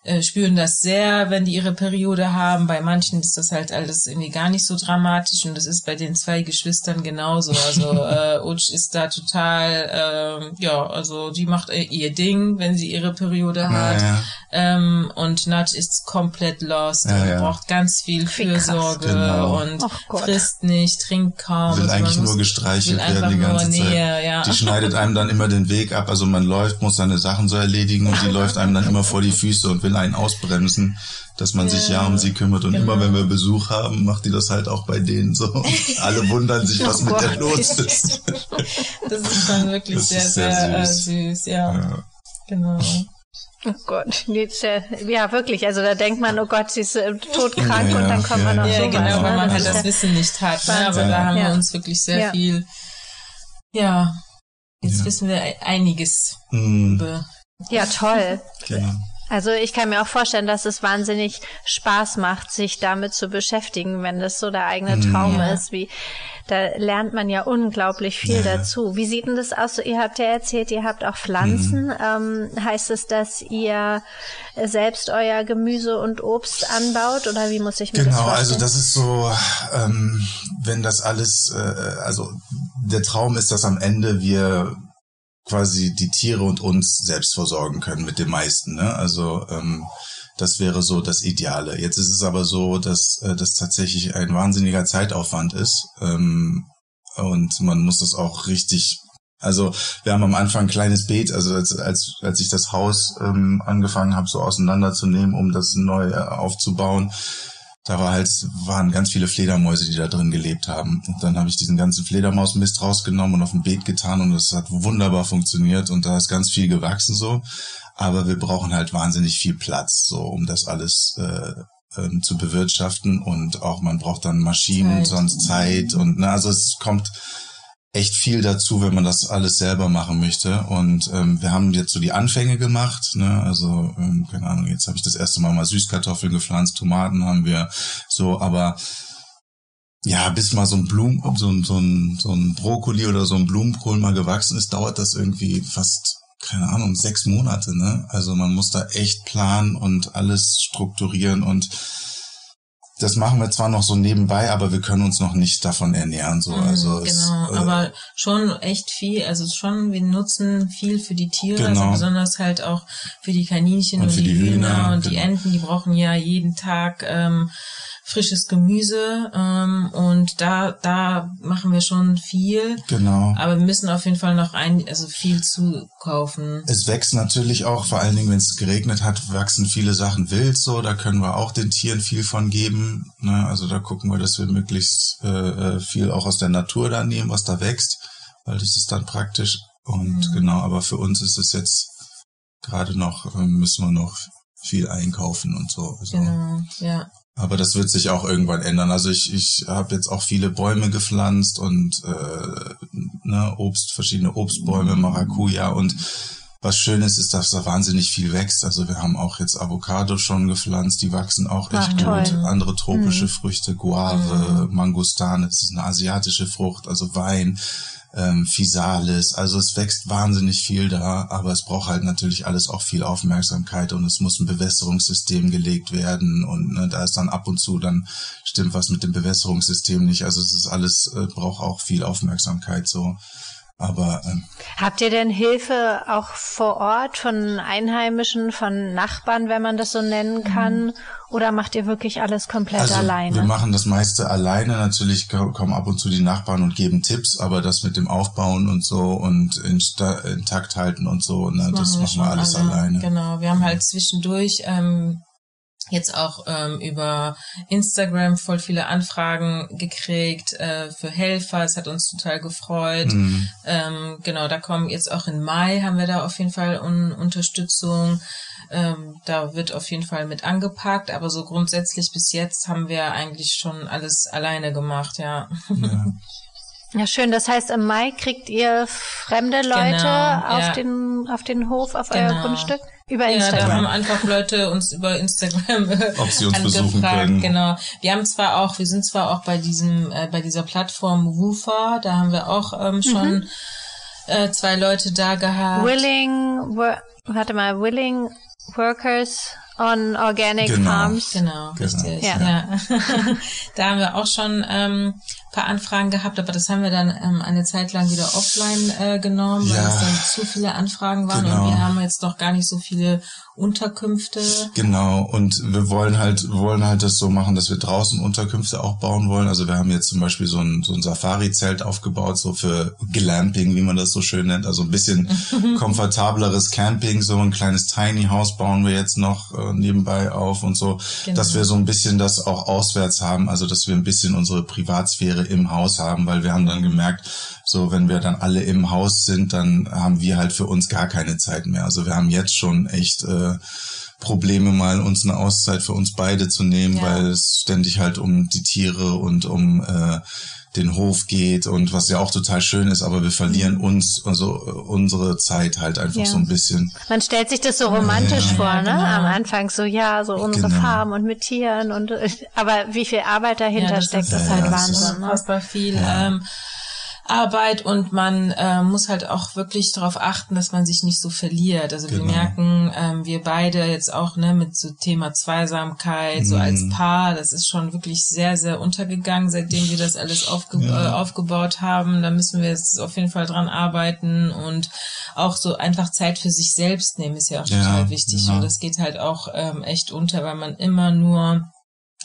äh, spüren das sehr, wenn die ihre Periode haben. Bei manchen ist das halt alles irgendwie gar nicht so dramatisch und das ist bei den zwei Geschwistern genauso. Also äh, Utsch ist da total, äh, ja, also die macht ihr Ding, wenn sie ihre Periode hat. Ja, ja. Ähm, und Nat ist komplett lost ja, und braucht ganz viel Fürsorge genau. und frisst nicht, trinkt kaum. Will also eigentlich nur gestreichelt werden die ganze Nähe, Zeit. Ja. Die schneidet einem dann immer den Weg ab. Also man läuft, muss seine Sachen so erledigen und die läuft einem dann immer vor die Füße und will will einen ausbremsen, dass man ja, sich ja um sie kümmert. Und genau. immer wenn wir Besuch haben, macht die das halt auch bei denen so. alle wundern sich, was oh mit der los ist. das ist dann wirklich sehr, sehr, sehr, äh, süß. süß ja. ja. Genau. Oh Gott, jetzt, ja wirklich, also da denkt man, oh Gott, sie ist äh, todkrank ja, und dann kommt ja, man noch ja, so genau, weil man halt das Wissen nicht hat. Ne? Aber da haben wir uns wirklich sehr viel, ja, jetzt wissen wir einiges. Mm. Ja, toll. Genau. Also ich kann mir auch vorstellen, dass es wahnsinnig Spaß macht, sich damit zu beschäftigen, wenn das so der eigene mhm. Traum ja. ist. Wie da lernt man ja unglaublich viel ja. dazu. Wie sieht denn das aus? Ihr habt ja erzählt, ihr habt auch Pflanzen. Mhm. Ähm, heißt es, dass ihr selbst euer Gemüse und Obst anbaut oder wie muss ich mir genau, das vorstellen? Genau, also das ist so, ähm, wenn das alles, äh, also der Traum ist, dass am Ende wir quasi die Tiere und uns selbst versorgen können mit dem meisten. Ne? Also ähm, das wäre so das Ideale. Jetzt ist es aber so, dass äh, das tatsächlich ein wahnsinniger Zeitaufwand ist ähm, und man muss das auch richtig. Also wir haben am Anfang ein kleines Beet, also als, als, als ich das Haus ähm, angefangen habe, so auseinanderzunehmen, um das neu äh, aufzubauen, da war halt, waren ganz viele Fledermäuse, die da drin gelebt haben. Und dann habe ich diesen ganzen Fledermausmist rausgenommen und auf ein Beet getan und das hat wunderbar funktioniert und da ist ganz viel gewachsen so. Aber wir brauchen halt wahnsinnig viel Platz, so um das alles äh, ähm, zu bewirtschaften und auch man braucht dann Maschinen, Zeit. sonst Zeit und ne, also es kommt echt viel dazu, wenn man das alles selber machen möchte. Und ähm, wir haben jetzt so die Anfänge gemacht. Ne? Also, ähm, keine Ahnung, jetzt habe ich das erste Mal mal Süßkartoffeln gepflanzt, Tomaten haben wir so, aber ja, bis mal so ein Blumen, so ein, so ein, so ein Brokkoli oder so ein Blumenkohl mal gewachsen ist, dauert das irgendwie fast, keine Ahnung, sechs Monate, ne? Also man muss da echt planen und alles strukturieren und das machen wir zwar noch so nebenbei, aber wir können uns noch nicht davon ernähren. So, mhm, also genau, es, äh, aber schon echt viel. Also schon, wir nutzen viel für die Tiere, also genau. also besonders halt auch für die Kaninchen und, und die, die, Hühner, Hühner und genau. die Enten. Die brauchen ja jeden Tag ähm, frisches Gemüse ähm, und da da machen wir schon viel. Genau. Aber wir müssen auf jeden Fall noch ein also viel zukaufen. Es wächst natürlich auch, vor allen Dingen, wenn es geregnet hat, wachsen viele Sachen wild so. Da können wir auch den Tieren viel von geben. Ne? Also da gucken wir, dass wir möglichst äh, äh viel auch aus der Natur da nehmen, was da wächst, weil das ist dann praktisch. Und mhm. genau, aber für uns ist es jetzt gerade noch, äh, müssen wir noch viel einkaufen und so. Also, genau, ja. Aber das wird sich auch irgendwann ändern. Also ich, ich habe jetzt auch viele Bäume gepflanzt und äh, ne, Obst, verschiedene Obstbäume, Maracuja und was schön ist, ist, dass da wahnsinnig viel wächst. Also wir haben auch jetzt Avocado schon gepflanzt, die wachsen auch echt Ach, gut. Andere tropische mhm. Früchte, Guave, mhm. Mangostane, das ist eine asiatische Frucht, also Wein, ähm, Physalis. Also es wächst wahnsinnig viel da, aber es braucht halt natürlich alles auch viel Aufmerksamkeit und es muss ein Bewässerungssystem gelegt werden und ne, da ist dann ab und zu dann stimmt was mit dem Bewässerungssystem nicht. Also es ist alles äh, braucht auch viel Aufmerksamkeit so. Aber ähm, habt ihr denn Hilfe auch vor Ort von Einheimischen, von Nachbarn, wenn man das so nennen kann? Oder macht ihr wirklich alles komplett also, alleine? Wir machen das meiste alleine. Natürlich kommen ab und zu die Nachbarn und geben Tipps, aber das mit dem Aufbauen und so und intakt halten und so, ne, das, das machen wir, alles alle. alleine. Genau, wir haben halt zwischendurch ähm, jetzt auch ähm, über Instagram voll viele Anfragen gekriegt äh, für Helfer. Es hat uns total gefreut. Mhm. Ähm, genau, da kommen jetzt auch im Mai haben wir da auf jeden Fall un Unterstützung. Ähm, da wird auf jeden Fall mit angepackt, aber so grundsätzlich bis jetzt haben wir eigentlich schon alles alleine gemacht, ja. ja. Ja, schön. Das heißt, im Mai kriegt ihr fremde Leute genau, auf, ja. den, auf den Hof, auf genau. euer Grundstück? Über Instagram. Ja, da haben einfach Leute uns über Instagram Ob sie uns besuchen können. Genau. Wir haben zwar auch, wir sind zwar auch bei diesem, äh, bei dieser Plattform Woofer, da haben wir auch ähm, schon mhm. äh, zwei Leute da gehabt. Willing, warte mal, Willing Workers on Organic genau. Farms. Genau, genau. richtig. Ja. ja. da haben wir auch schon ähm, paar Anfragen gehabt, aber das haben wir dann ähm, eine Zeit lang wieder offline äh, genommen, weil ja, es dann zu viele Anfragen waren genau. und wir haben jetzt doch gar nicht so viele Unterkünfte. Genau, und wir wollen halt, wollen halt das so machen, dass wir draußen Unterkünfte auch bauen wollen. Also wir haben jetzt zum Beispiel so ein, so ein Safari-Zelt aufgebaut, so für Glamping, wie man das so schön nennt. Also ein bisschen komfortableres Camping, so ein kleines Tiny House bauen wir jetzt noch äh, nebenbei auf und so, genau. dass wir so ein bisschen das auch auswärts haben, also dass wir ein bisschen unsere Privatsphäre im Haus haben, weil wir haben dann gemerkt, so wenn wir dann alle im Haus sind, dann haben wir halt für uns gar keine Zeit mehr. Also wir haben jetzt schon echt äh, Probleme, mal uns eine Auszeit für uns beide zu nehmen, ja. weil es ständig halt um die Tiere und um äh, den Hof geht und was ja auch total schön ist, aber wir verlieren mhm. uns, also unsere Zeit halt einfach ja. so ein bisschen. Man stellt sich das so romantisch ja. vor, ne? Genau. Am Anfang so, ja, so unsere genau. Farm und mit Tieren und, aber wie viel Arbeit dahinter ja, das steckt, ist, das ist halt Wahnsinn. Ne? Unfassbar viel. Ähm, Arbeit und man äh, muss halt auch wirklich darauf achten, dass man sich nicht so verliert. Also genau. wir merken, ähm, wir beide jetzt auch ne mit so Thema Zweisamkeit, mhm. so als mhm. Paar, das ist schon wirklich sehr, sehr untergegangen, seitdem wir das alles aufge ja. äh, aufgebaut haben. Da müssen wir jetzt auf jeden Fall dran arbeiten und auch so einfach Zeit für sich selbst nehmen ist ja auch total ja, wichtig. Genau. Und das geht halt auch ähm, echt unter, weil man immer nur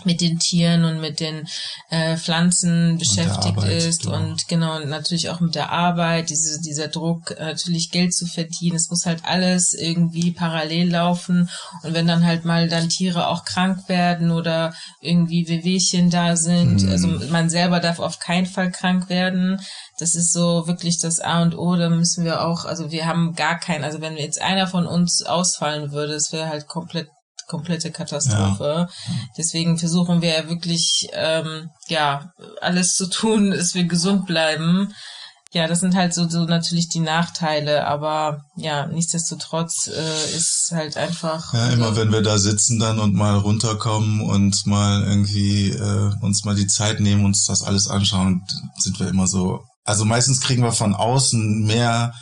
mit den Tieren und mit den äh, Pflanzen beschäftigt Arbeit, ist genau. und genau natürlich auch mit der Arbeit, diese, dieser Druck, natürlich Geld zu verdienen. Es muss halt alles irgendwie parallel laufen und wenn dann halt mal dann Tiere auch krank werden oder irgendwie Wehwehchen da sind, mhm. also man selber darf auf keinen Fall krank werden. Das ist so wirklich das A und O, da müssen wir auch, also wir haben gar keinen, also wenn jetzt einer von uns ausfallen würde, es wäre halt komplett komplette Katastrophe. Ja. Deswegen versuchen wir ja wirklich, ähm, ja, alles zu tun, dass wir gesund bleiben. Ja, das sind halt so, so natürlich die Nachteile, aber ja, nichtsdestotrotz äh, ist halt einfach. Ja, immer wenn wir da sitzen dann und mal runterkommen und mal irgendwie äh, uns mal die Zeit nehmen, uns das alles anschauen, sind wir immer so. Also meistens kriegen wir von außen mehr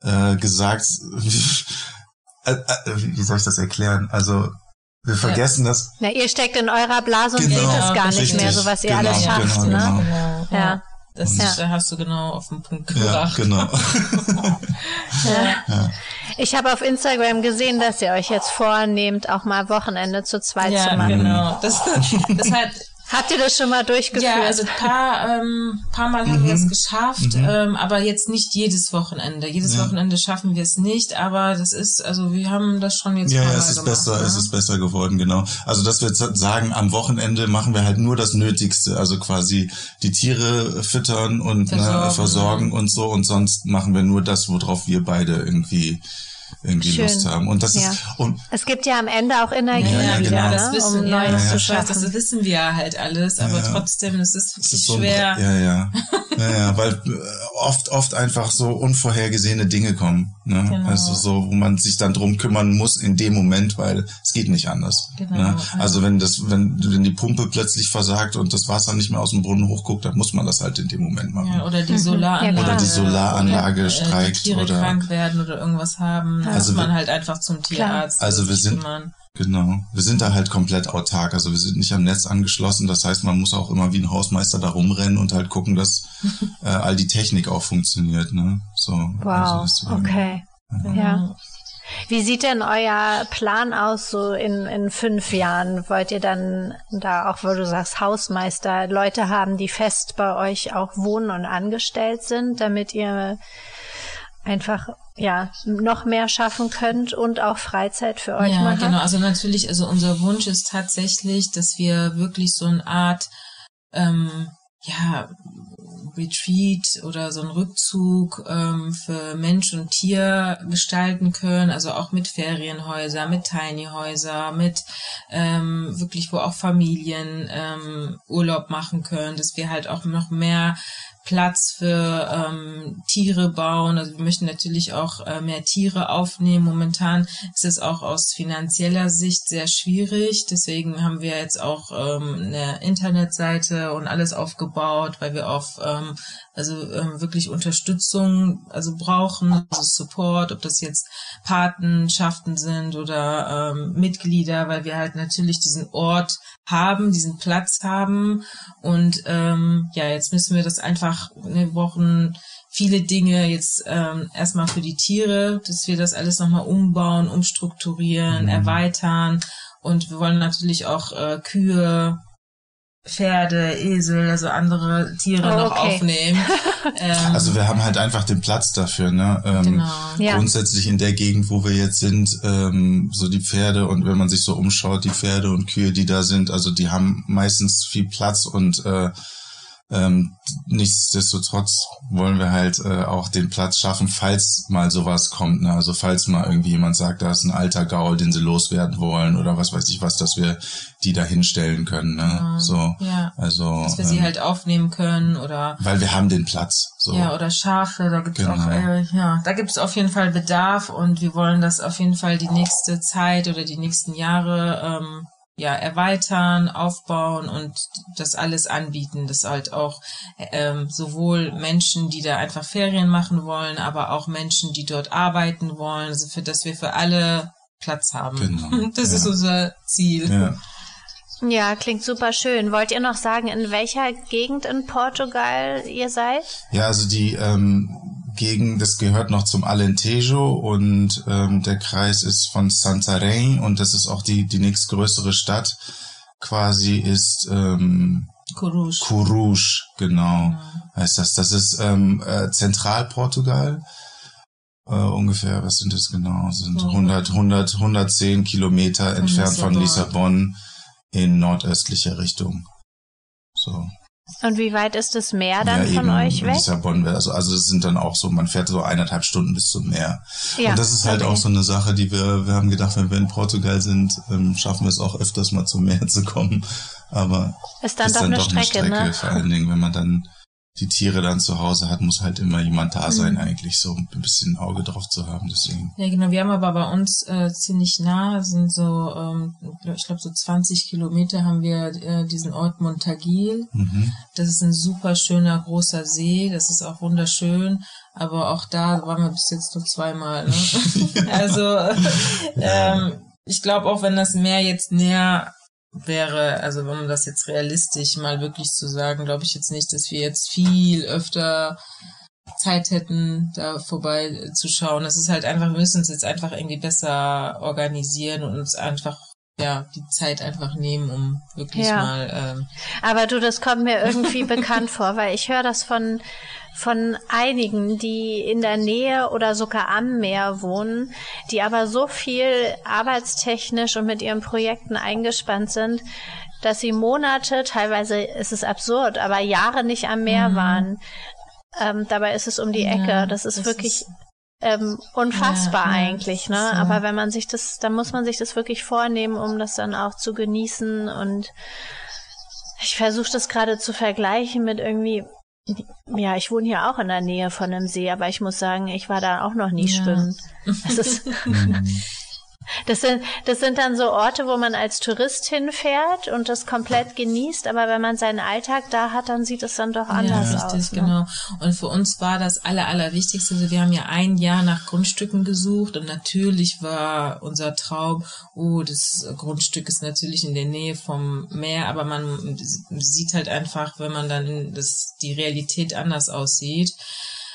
äh, gesagt, wie soll ich das erklären? Also wir vergessen ja. das. Na, ihr steckt in eurer Blase und genau, seht es gar nicht richtig, mehr, so was ihr genau, alles schafft, genau, ne? Genau. Ja. Das ja. hast du genau auf den Punkt gebracht. Ja, genau. ja. Ich habe auf Instagram gesehen, dass ihr euch jetzt vornehmt, auch mal Wochenende zu zweit ja, zu machen. Genau. Das, das hat Habt ihr das schon mal durchgeführt? Ja, also paar, ähm, paar Mal mhm. haben wir es mhm. geschafft, mhm. ähm, aber jetzt nicht jedes Wochenende. Jedes ja. Wochenende schaffen wir es nicht, aber das ist, also wir haben das schon jetzt ja, ja, es ist gemacht, besser, ne? es ist besser geworden, genau. Also dass wir sagen, am Wochenende machen wir halt nur das Nötigste, also quasi die Tiere füttern und ne, versorgen, ne, versorgen und so und sonst machen wir nur das, worauf wir beide irgendwie irgendwie Schön. Lust haben. Und das ja. ist und es gibt ja am Ende auch Energie ja, ja, wieder, genau. das wissen, um Neues ja, zu schaffen. Das wissen wir ja halt alles, aber trotzdem es ist es wirklich so schwer. ja, ja, ja, ja, weil äh, oft, oft einfach so unvorhergesehene Dinge kommen. Ne? Genau. Also so, wo man sich dann drum kümmern muss in dem Moment, weil es geht nicht anders. Genau, ne? Also wenn das, wenn, wenn die Pumpe plötzlich versagt und das Wasser nicht mehr aus dem Brunnen hochguckt, dann muss man das halt in dem Moment machen. Ja, oder die mhm. Solaranlage. oder die Solaranlage oder, streikt. Die Tiere oder krank werden oder irgendwas haben, also muss man halt einfach zum Tierarzt. Also wir sind, kümmern. Genau. Wir sind da halt komplett autark. Also wir sind nicht am Netz angeschlossen. Das heißt, man muss auch immer wie ein Hausmeister da rumrennen und halt gucken, dass äh, all die Technik auch funktioniert. Ne? So, wow. Also, okay. Ja. ja. Wie sieht denn euer Plan aus so in, in fünf Jahren? Wollt ihr dann da auch, wo du sagst, Hausmeister, Leute haben, die fest bei euch auch wohnen und angestellt sind, damit ihr einfach ja noch mehr schaffen könnt und auch Freizeit für euch ja, mal genau. Also natürlich, also unser Wunsch ist tatsächlich, dass wir wirklich so eine Art ähm, ja Retreat oder so ein Rückzug ähm, für Mensch und Tier gestalten können, also auch mit Ferienhäuser, mit Tiny-Häuser, mit ähm, wirklich, wo auch Familien ähm, Urlaub machen können, dass wir halt auch noch mehr Platz für ähm, Tiere bauen. Also wir möchten natürlich auch äh, mehr Tiere aufnehmen. Momentan ist es auch aus finanzieller Sicht sehr schwierig. Deswegen haben wir jetzt auch ähm, eine Internetseite und alles aufgebaut, weil wir auf ähm, also ähm, wirklich Unterstützung also brauchen, also Support, ob das jetzt Patenschaften sind oder ähm, Mitglieder, weil wir halt natürlich diesen Ort haben, diesen Platz haben und ähm, ja, jetzt müssen wir das einfach, wir brauchen viele Dinge jetzt ähm, erstmal für die Tiere, dass wir das alles nochmal umbauen, umstrukturieren, mhm. erweitern und wir wollen natürlich auch äh, Kühe Pferde, Esel, also andere Tiere oh, noch aufnehmen. Ähm, also wir haben halt einfach den Platz dafür, ne? Ähm, genau. Ja. Grundsätzlich in der Gegend, wo wir jetzt sind, ähm, so die Pferde und wenn man sich so umschaut, die Pferde und Kühe, die da sind, also die haben meistens viel Platz und äh, ähm, nichtsdestotrotz wollen wir halt äh, auch den Platz schaffen, falls mal sowas kommt. Ne? Also falls mal irgendwie jemand sagt, da ist ein alter Gaul, den sie loswerden wollen oder was weiß ich was, dass wir die da hinstellen können. Ne? Ja, so, ja. also dass wir ähm, sie halt aufnehmen können oder weil wir haben den Platz. So. Ja oder Schafe, da gibt's genau. auch äh, ja, da gibt's auf jeden Fall Bedarf und wir wollen das auf jeden Fall die nächste Zeit oder die nächsten Jahre ähm, ja erweitern, aufbauen und das alles anbieten, dass halt auch ähm, sowohl Menschen, die da einfach Ferien machen wollen, aber auch Menschen, die dort arbeiten wollen, also für dass wir für alle Platz haben. Genau. Das ja. ist unser Ziel. Ja. Ja, klingt super schön. Wollt ihr noch sagen, in welcher Gegend in Portugal ihr seid? Ja, also die ähm, Gegend, das gehört noch zum Alentejo und ähm, der Kreis ist von Santarém und das ist auch die, die nächstgrößere Stadt quasi ist ähm, Coruj. Coruj, genau, ja. heißt das. Das ist ähm, äh, Zentralportugal. Äh, ungefähr, was sind das genau? Sind 100, 100, 110 Kilometer entfernt Lissabon. von Lissabon in nordöstlicher Richtung. So. Und wie weit ist das Meer dann ja, von euch weg? Lissabon, also, also es sind dann auch so, man fährt so eineinhalb Stunden bis zum Meer. Ja, und das ist halt okay. auch so eine Sache, die wir, wir haben gedacht, wenn wir in Portugal sind, ähm, schaffen wir es auch öfters mal zum Meer zu kommen. Aber ist dann, ist doch, dann eine doch Strecke, eine Strecke, ne? vor allen Dingen, wenn man dann die Tiere dann zu Hause hat, muss halt immer jemand da sein, mhm. eigentlich so ein bisschen ein Auge drauf zu haben. Deswegen. Ja, genau. Wir haben aber bei uns äh, ziemlich nah, sind so, ähm, ich glaube so 20 Kilometer haben wir äh, diesen Ort Montagil. Mhm. Das ist ein super schöner großer See. Das ist auch wunderschön. Aber auch da waren wir bis jetzt nur zweimal. Ne? also ähm, ich glaube auch, wenn das Meer jetzt näher wäre, also man das jetzt realistisch mal wirklich zu sagen, glaube ich jetzt nicht, dass wir jetzt viel öfter Zeit hätten, da vorbei zu schauen. Es ist halt einfach, wir müssen uns jetzt einfach irgendwie besser organisieren und uns einfach ja, die Zeit einfach nehmen, um wirklich ja. mal. Ähm Aber du, das kommt mir irgendwie bekannt vor, weil ich höre das von von einigen, die in der Nähe oder sogar am Meer wohnen, die aber so viel arbeitstechnisch und mit ihren Projekten eingespannt sind, dass sie Monate, teilweise ist es absurd, aber Jahre nicht am Meer mhm. waren. Ähm, dabei ist es um die Ecke. Ja, das ist das wirklich ist ähm, unfassbar ja, eigentlich, ne? So. Aber wenn man sich das, dann muss man sich das wirklich vornehmen, um das dann auch zu genießen. Und ich versuche das gerade zu vergleichen mit irgendwie ja, ich wohne hier auch in der Nähe von einem See, aber ich muss sagen, ich war da auch noch nie ja. schwimmen. Das ist mhm. Das sind, das sind dann so Orte, wo man als Tourist hinfährt und das komplett genießt, aber wenn man seinen Alltag da hat, dann sieht es dann doch anders ja, richtig, aus. Ne? Genau. Und für uns war das aller, allerwichtigste, also wir haben ja ein Jahr nach Grundstücken gesucht und natürlich war unser Traum, oh, das Grundstück ist natürlich in der Nähe vom Meer, aber man sieht halt einfach, wenn man dann das, die Realität anders aussieht,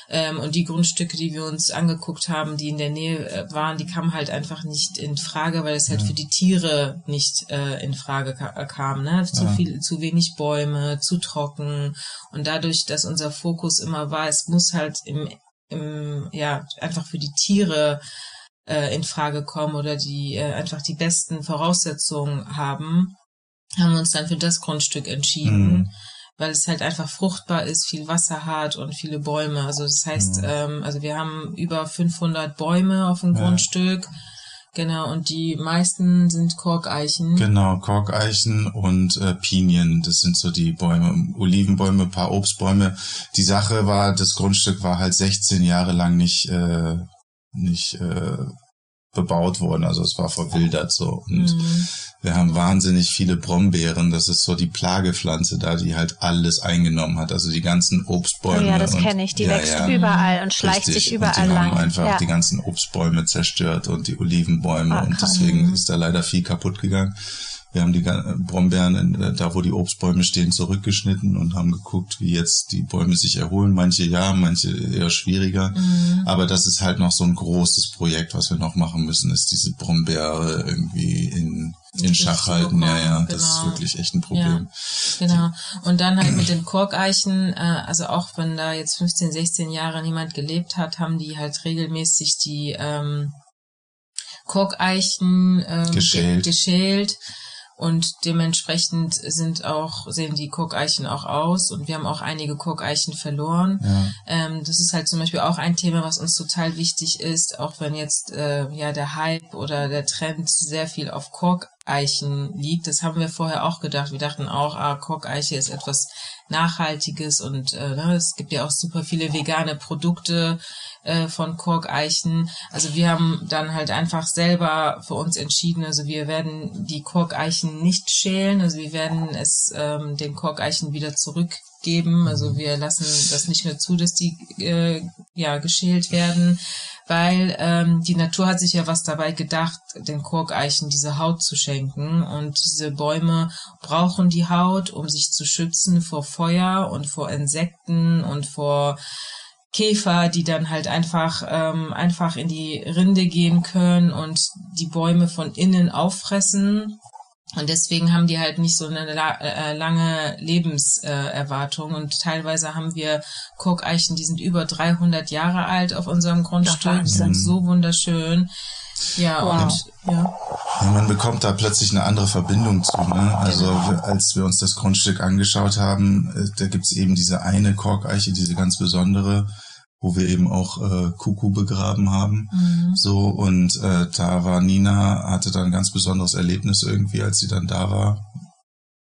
ähm, und die Grundstücke, die wir uns angeguckt haben, die in der Nähe äh, waren, die kamen halt einfach nicht in Frage, weil es halt ja. für die Tiere nicht äh, in Frage ka äh, kam. Ne? Zu ja. viel, zu wenig Bäume, zu trocken. Und dadurch, dass unser Fokus immer war, es muss halt im, im ja einfach für die Tiere äh, in Frage kommen oder die äh, einfach die besten Voraussetzungen haben, haben wir uns dann für das Grundstück entschieden. Mhm weil es halt einfach fruchtbar ist, viel Wasser hat und viele Bäume. Also das heißt, mhm. ähm, also wir haben über 500 Bäume auf dem ja. Grundstück. Genau, und die meisten sind Korkeichen. Genau, Korkeichen und äh, Pinien, das sind so die Bäume, Olivenbäume, paar Obstbäume. Die Sache war, das Grundstück war halt 16 Jahre lang nicht, äh, nicht äh, bebaut worden, also es war verwildert so. Und mhm. Wir haben wahnsinnig viele Brombeeren, das ist so die Plagepflanze da, die halt alles eingenommen hat, also die ganzen Obstbäume. Oh ja, das kenne ich, die ja, wächst ja, überall und schleicht richtig. sich überall und die lang. haben einfach ja. die ganzen Obstbäume zerstört und die Olivenbäume ah, und deswegen ist da leider viel kaputt gegangen. Wir haben die Brombeeren, äh, da wo die Obstbäume stehen, zurückgeschnitten und haben geguckt, wie jetzt die Bäume sich erholen. Manche ja, manche eher schwieriger. Mhm. Aber das ist halt noch so ein großes Projekt, was wir noch machen müssen, ist diese Brombeere irgendwie in, in Schach halten. Ja, ja, genau. das ist genau. wirklich echt ein Problem. Ja, genau. Und dann halt mit den Korkeichen, äh, also auch wenn da jetzt 15, 16 Jahre niemand gelebt hat, haben die halt regelmäßig die ähm, Korkeichen ähm, geschält. geschält und dementsprechend sind auch, sehen die Korkeichen auch aus und wir haben auch einige Korkeichen verloren. Ja. Ähm, das ist halt zum Beispiel auch ein Thema, was uns total wichtig ist, auch wenn jetzt äh, ja der Hype oder der Trend sehr viel auf Korkeichen liegt. Das haben wir vorher auch gedacht. Wir dachten auch, ah, Korkeiche ist etwas Nachhaltiges und äh, ne, es gibt ja auch super viele vegane Produkte äh, von Korkeichen. Also wir haben dann halt einfach selber für uns entschieden, also wir werden die Korkeichen nicht schälen, also wir werden es ähm, den Korkeichen wieder zurückgeben. Also wir lassen das nicht mehr zu, dass die äh, ja geschält werden, weil ähm, die Natur hat sich ja was dabei gedacht, den Korkeichen diese Haut zu schenken und diese Bäume brauchen die Haut, um sich zu schützen vor Feuer und vor Insekten und vor Käfer, die dann halt einfach ähm, einfach in die Rinde gehen können und die Bäume von innen auffressen. Und deswegen haben die halt nicht so eine la äh, lange Lebenserwartung. Äh, und teilweise haben wir Korkeichen, die sind über 300 Jahre alt auf unserem Grundstück, die sind so wunderschön. Ja, wow. und ja. ja. Man bekommt da plötzlich eine andere Verbindung zu. Ne? Also genau. als wir uns das Grundstück angeschaut haben, äh, da gibt's eben diese eine Korkeiche, diese ganz besondere, wo wir eben auch äh, Kuku begraben haben. Mhm. So und äh, da war Nina, hatte da ein ganz besonderes Erlebnis irgendwie, als sie dann da war.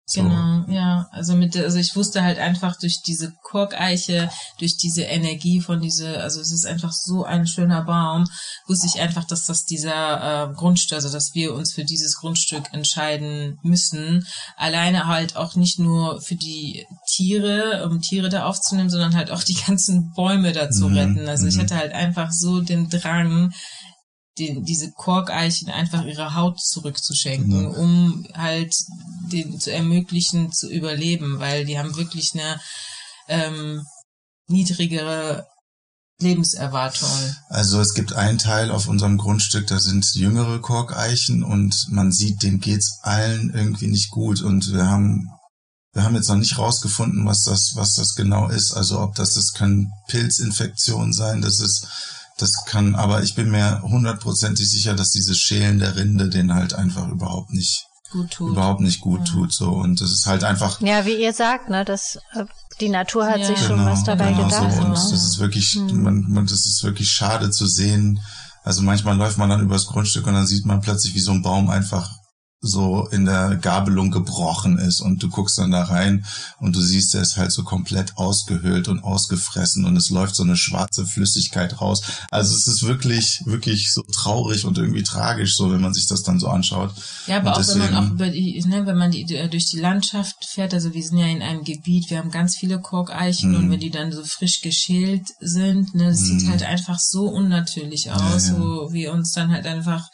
So. Genau, ja. Also mit, also ich wusste halt einfach durch diese Korkeiche, durch diese Energie von diese, also es ist einfach so ein schöner Baum, wusste ich einfach, dass das dieser äh, Grundstück, also dass wir uns für dieses Grundstück entscheiden müssen. Alleine halt auch nicht nur für die Tiere, um Tiere da aufzunehmen, sondern halt auch die ganzen Bäume da zu mhm. retten. Also ich mhm. hatte halt einfach so den Drang, den, diese Korkeichen einfach ihre Haut zurückzuschenken, ja. um halt den zu ermöglichen zu überleben, weil die haben wirklich eine ähm, niedrigere Lebenserwartung. Also es gibt einen Teil auf unserem Grundstück, da sind jüngere Korkeichen und man sieht, denen geht's allen irgendwie nicht gut und wir haben wir haben jetzt noch nicht rausgefunden, was das was das genau ist, also ob das das kann Pilzinfektion sein, das ist das kann, aber ich bin mir hundertprozentig sicher, dass dieses Schälen der Rinde den halt einfach überhaupt nicht gut tut. überhaupt nicht gut ja. tut so und das ist halt einfach ja wie ihr sagt ne das äh, die Natur hat ja. sich schon genau, was dabei genau gedacht so. und ne? das ist wirklich hm. man, man das ist wirklich schade zu sehen also manchmal läuft man dann übers Grundstück und dann sieht man plötzlich wie so ein Baum einfach so in der Gabelung gebrochen ist und du guckst dann da rein und du siehst, er ist halt so komplett ausgehöhlt und ausgefressen und es läuft so eine schwarze Flüssigkeit raus. Also es ist wirklich, wirklich so traurig und irgendwie tragisch, so wenn man sich das dann so anschaut. Ja, aber und auch deswegen, wenn man auch über die, ne, wenn man die, äh, durch die Landschaft fährt, also wir sind ja in einem Gebiet, wir haben ganz viele Korkeichen und mhm. wenn die dann so frisch geschält sind, ne, das sieht mhm. halt einfach so unnatürlich aus, ja, ja. wo wir uns dann halt einfach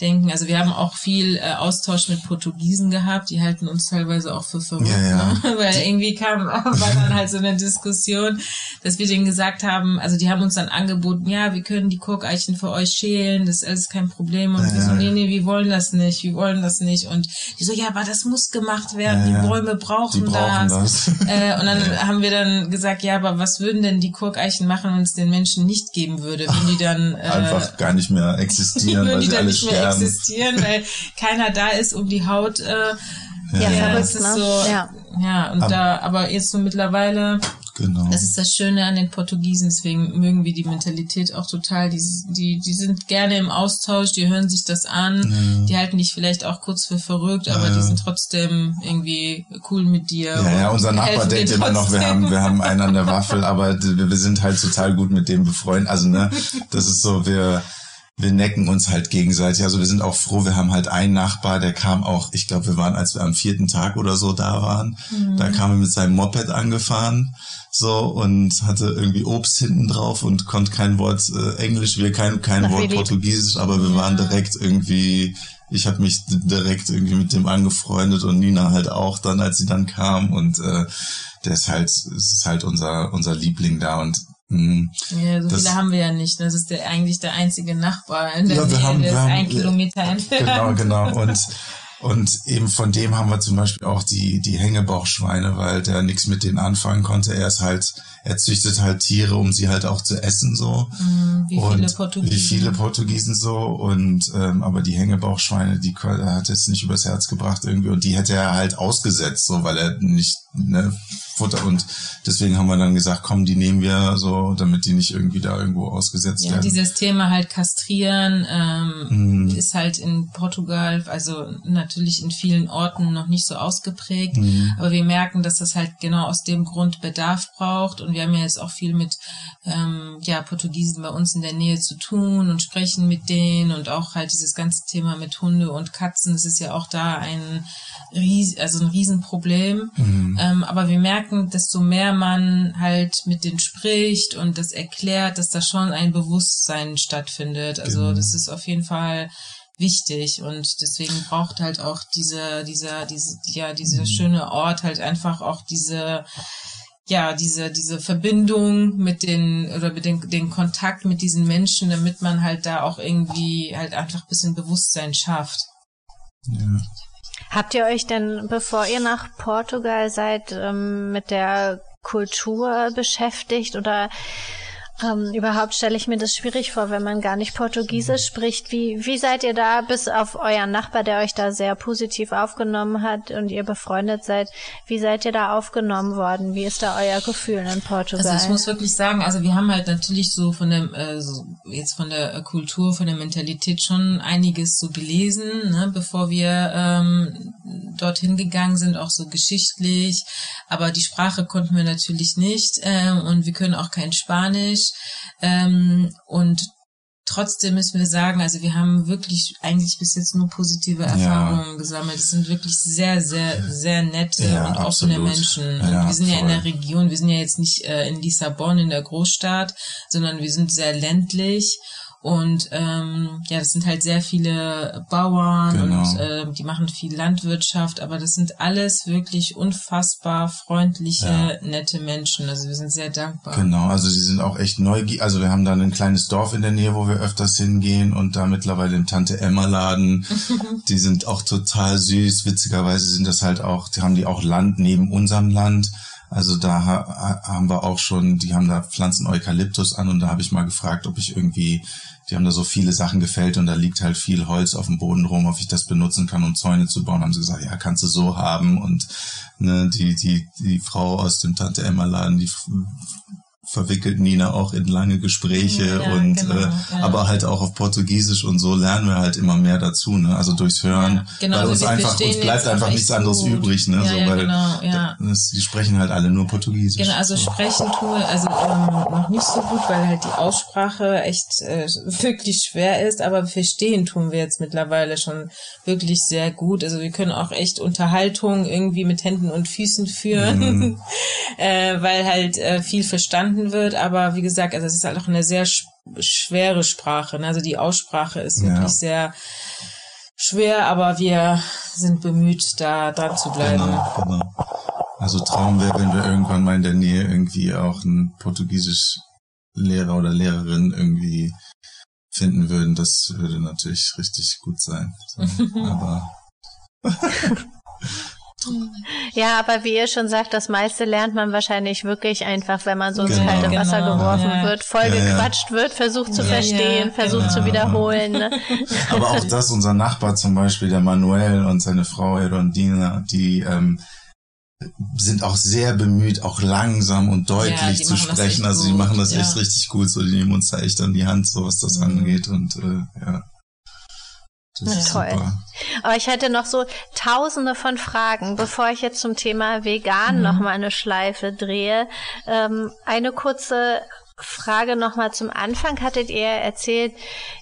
denken. Also wir haben auch viel äh, Austausch mit Portugiesen gehabt, die halten uns teilweise auch für verrückt, ja, ja. Ne? weil irgendwie kam war dann halt so eine Diskussion, dass wir denen gesagt haben, also die haben uns dann angeboten, ja, wir können die Korkeichen für euch schälen, das ist alles kein Problem und ja, wir so, nee, nee, wir wollen das nicht, wir wollen das nicht und die so, ja, aber das muss gemacht werden, die Bäume brauchen, die brauchen das. das. Äh, und dann haben wir dann gesagt, ja, aber was würden denn die Korkeichen machen, wenn es den Menschen nicht geben würde, wenn die dann äh, einfach gar nicht mehr existieren, weil sie alle sterben existieren, weil keiner da ist, um die Haut. Äh, ja, ja, ja das ist ne? so. Ja, ja und aber, da, aber jetzt so mittlerweile. Genau. Das ist das Schöne an den Portugiesen, deswegen mögen wir die Mentalität auch total. Die, die, die sind gerne im Austausch, die hören sich das an, ja. die halten dich vielleicht auch kurz für verrückt, aber ja. die sind trotzdem irgendwie cool mit dir. Ja, ja, unser Nachbar denkt immer noch, wir haben, wir haben einen an der Waffel, aber wir, wir sind halt total gut mit dem befreundet. Also, ne, das ist so, wir, wir necken uns halt gegenseitig. Also wir sind auch froh, wir haben halt einen Nachbar, der kam auch, ich glaube, wir waren, als wir am vierten Tag oder so da waren, mhm. da kam er mit seinem Moped angefahren, so, und hatte irgendwie Obst hinten drauf und konnte kein Wort äh, Englisch, wir kein, kein Ach, Wort Portugiesisch, aber wir ja. waren direkt irgendwie, ich habe mich direkt irgendwie mit dem angefreundet und Nina halt auch dann, als sie dann kam und äh, der ist halt, es ist halt unser, unser Liebling da und Mhm. Ja, so das, viele haben wir ja nicht. Das ist der, eigentlich der einzige Nachbar in der ja, wir Nähe, haben, der ist haben, ein Kilometer entfernt. Genau, genau. Und Und eben von dem haben wir zum Beispiel auch die, die Hängebauchschweine, weil der nichts mit denen anfangen konnte. Er ist halt, er züchtet halt Tiere, um sie halt auch zu essen, so. Mm, wie und viele Portugiesen. Wie viele Portugiesen so. Und, ähm, aber die Hängebauchschweine, die er hat jetzt nicht übers Herz gebracht irgendwie. Und die hätte er halt ausgesetzt, so, weil er nicht, ne, Futter und deswegen haben wir dann gesagt, komm, die nehmen wir so, damit die nicht irgendwie da irgendwo ausgesetzt ja, werden. Dieses Thema halt kastrieren ähm, mm. ist halt in Portugal, also natürlich in vielen Orten noch nicht so ausgeprägt, mhm. aber wir merken, dass das halt genau aus dem Grund Bedarf braucht und wir haben ja jetzt auch viel mit ähm, ja, Portugiesen bei uns in der Nähe zu tun und sprechen mit denen und auch halt dieses ganze Thema mit Hunde und Katzen, das ist ja auch da ein, Ries also ein Riesenproblem, mhm. ähm, aber wir merken, desto mehr man halt mit denen spricht und das erklärt, dass da schon ein Bewusstsein stattfindet, also genau. das ist auf jeden Fall wichtig und deswegen braucht halt auch diese, dieser, diese, ja, dieser mhm. schöne Ort halt einfach auch diese, ja, diese, diese Verbindung mit den, oder mit den, den Kontakt mit diesen Menschen, damit man halt da auch irgendwie halt einfach ein bisschen Bewusstsein schafft. Ja. Habt ihr euch denn, bevor ihr nach Portugal seid, ähm, mit der Kultur beschäftigt oder ähm, überhaupt stelle ich mir das schwierig vor, wenn man gar nicht Portugiesisch spricht. Wie, wie seid ihr da, bis auf euren Nachbar, der euch da sehr positiv aufgenommen hat und ihr befreundet seid, wie seid ihr da aufgenommen worden? Wie ist da euer Gefühl in Portugal? Also ich muss wirklich sagen, also wir haben halt natürlich so von der, äh, so jetzt von der Kultur, von der Mentalität schon einiges so gelesen, ne, bevor wir ähm, dorthin gegangen sind, auch so geschichtlich. Aber die Sprache konnten wir natürlich nicht äh, und wir können auch kein Spanisch. Ähm, und trotzdem müssen wir sagen, also wir haben wirklich eigentlich bis jetzt nur positive Erfahrungen ja. gesammelt. Es sind wirklich sehr, sehr, sehr nette ja, und offene Menschen. Und ja, wir sind voll. ja in der Region, wir sind ja jetzt nicht äh, in Lissabon, in der Großstadt, sondern wir sind sehr ländlich und ähm, ja, das sind halt sehr viele Bauern genau. und äh, die machen viel Landwirtschaft, aber das sind alles wirklich unfassbar freundliche, ja. nette Menschen. Also wir sind sehr dankbar. Genau, also sie sind auch echt neugierig. Also wir haben da ein kleines Dorf in der Nähe, wo wir öfters hingehen und da mittlerweile den Tante Emma Laden. die sind auch total süß. Witzigerweise sind das halt auch, die haben die auch Land neben unserem Land. Also da haben wir auch schon, die haben da Pflanzen Eukalyptus an und da habe ich mal gefragt, ob ich irgendwie die haben da so viele Sachen gefällt und da liegt halt viel Holz auf dem Boden rum, ob ich das benutzen kann, um Zäune zu bauen. Haben sie gesagt, ja, kannst du so haben. Und ne, die, die, die Frau aus dem Tante Emma Laden, die verwickelt Nina auch in lange Gespräche ja, und genau, äh, ja. aber halt auch auf Portugiesisch und so lernen wir halt immer mehr dazu, ne? Also durchs Hören, ja, genau, weil uns einfach uns bleibt einfach nichts anderes gut. übrig, ne? so, weil genau, ja. das, die sprechen halt alle nur Portugiesisch. Genau, also so. sprechen tun wir also ähm, noch nicht so gut, weil halt die Aussprache echt äh, wirklich schwer ist, aber verstehen tun wir jetzt mittlerweile schon wirklich sehr gut. Also wir können auch echt Unterhaltung irgendwie mit Händen und Füßen führen, mhm. äh, weil halt äh, viel verstanden wird. Aber wie gesagt, also es ist halt auch eine sehr sch schwere Sprache. Ne? Also die Aussprache ist ja. wirklich sehr schwer, aber wir sind bemüht, da dran zu bleiben. Genau, genau. Also Traum wäre, wenn wir irgendwann mal in der Nähe irgendwie auch einen Portugiesisch Lehrer oder Lehrerin irgendwie finden würden, das würde natürlich richtig gut sein. So, aber Ja, aber wie ihr schon sagt, das meiste lernt man wahrscheinlich wirklich einfach, wenn man so ins genau. kalte Wasser genau. geworfen ja. wird, voll ja, gequatscht ja. wird, versucht zu verstehen, versucht zu wiederholen. Ne? Aber auch das, unser Nachbar zum Beispiel, der Manuel und seine Frau Erondina, die ähm, sind auch sehr bemüht, auch langsam und deutlich zu sprechen. Also die machen das echt richtig gut. So, die nehmen uns da echt an die Hand, so was das mhm. angeht. Und äh, ja. Das Na, toll. Super. Aber ich hätte noch so tausende von Fragen, bevor ich jetzt zum Thema vegan mhm. noch mal eine Schleife drehe. Ähm, eine kurze Frage nochmal zum Anfang. Hattet ihr erzählt,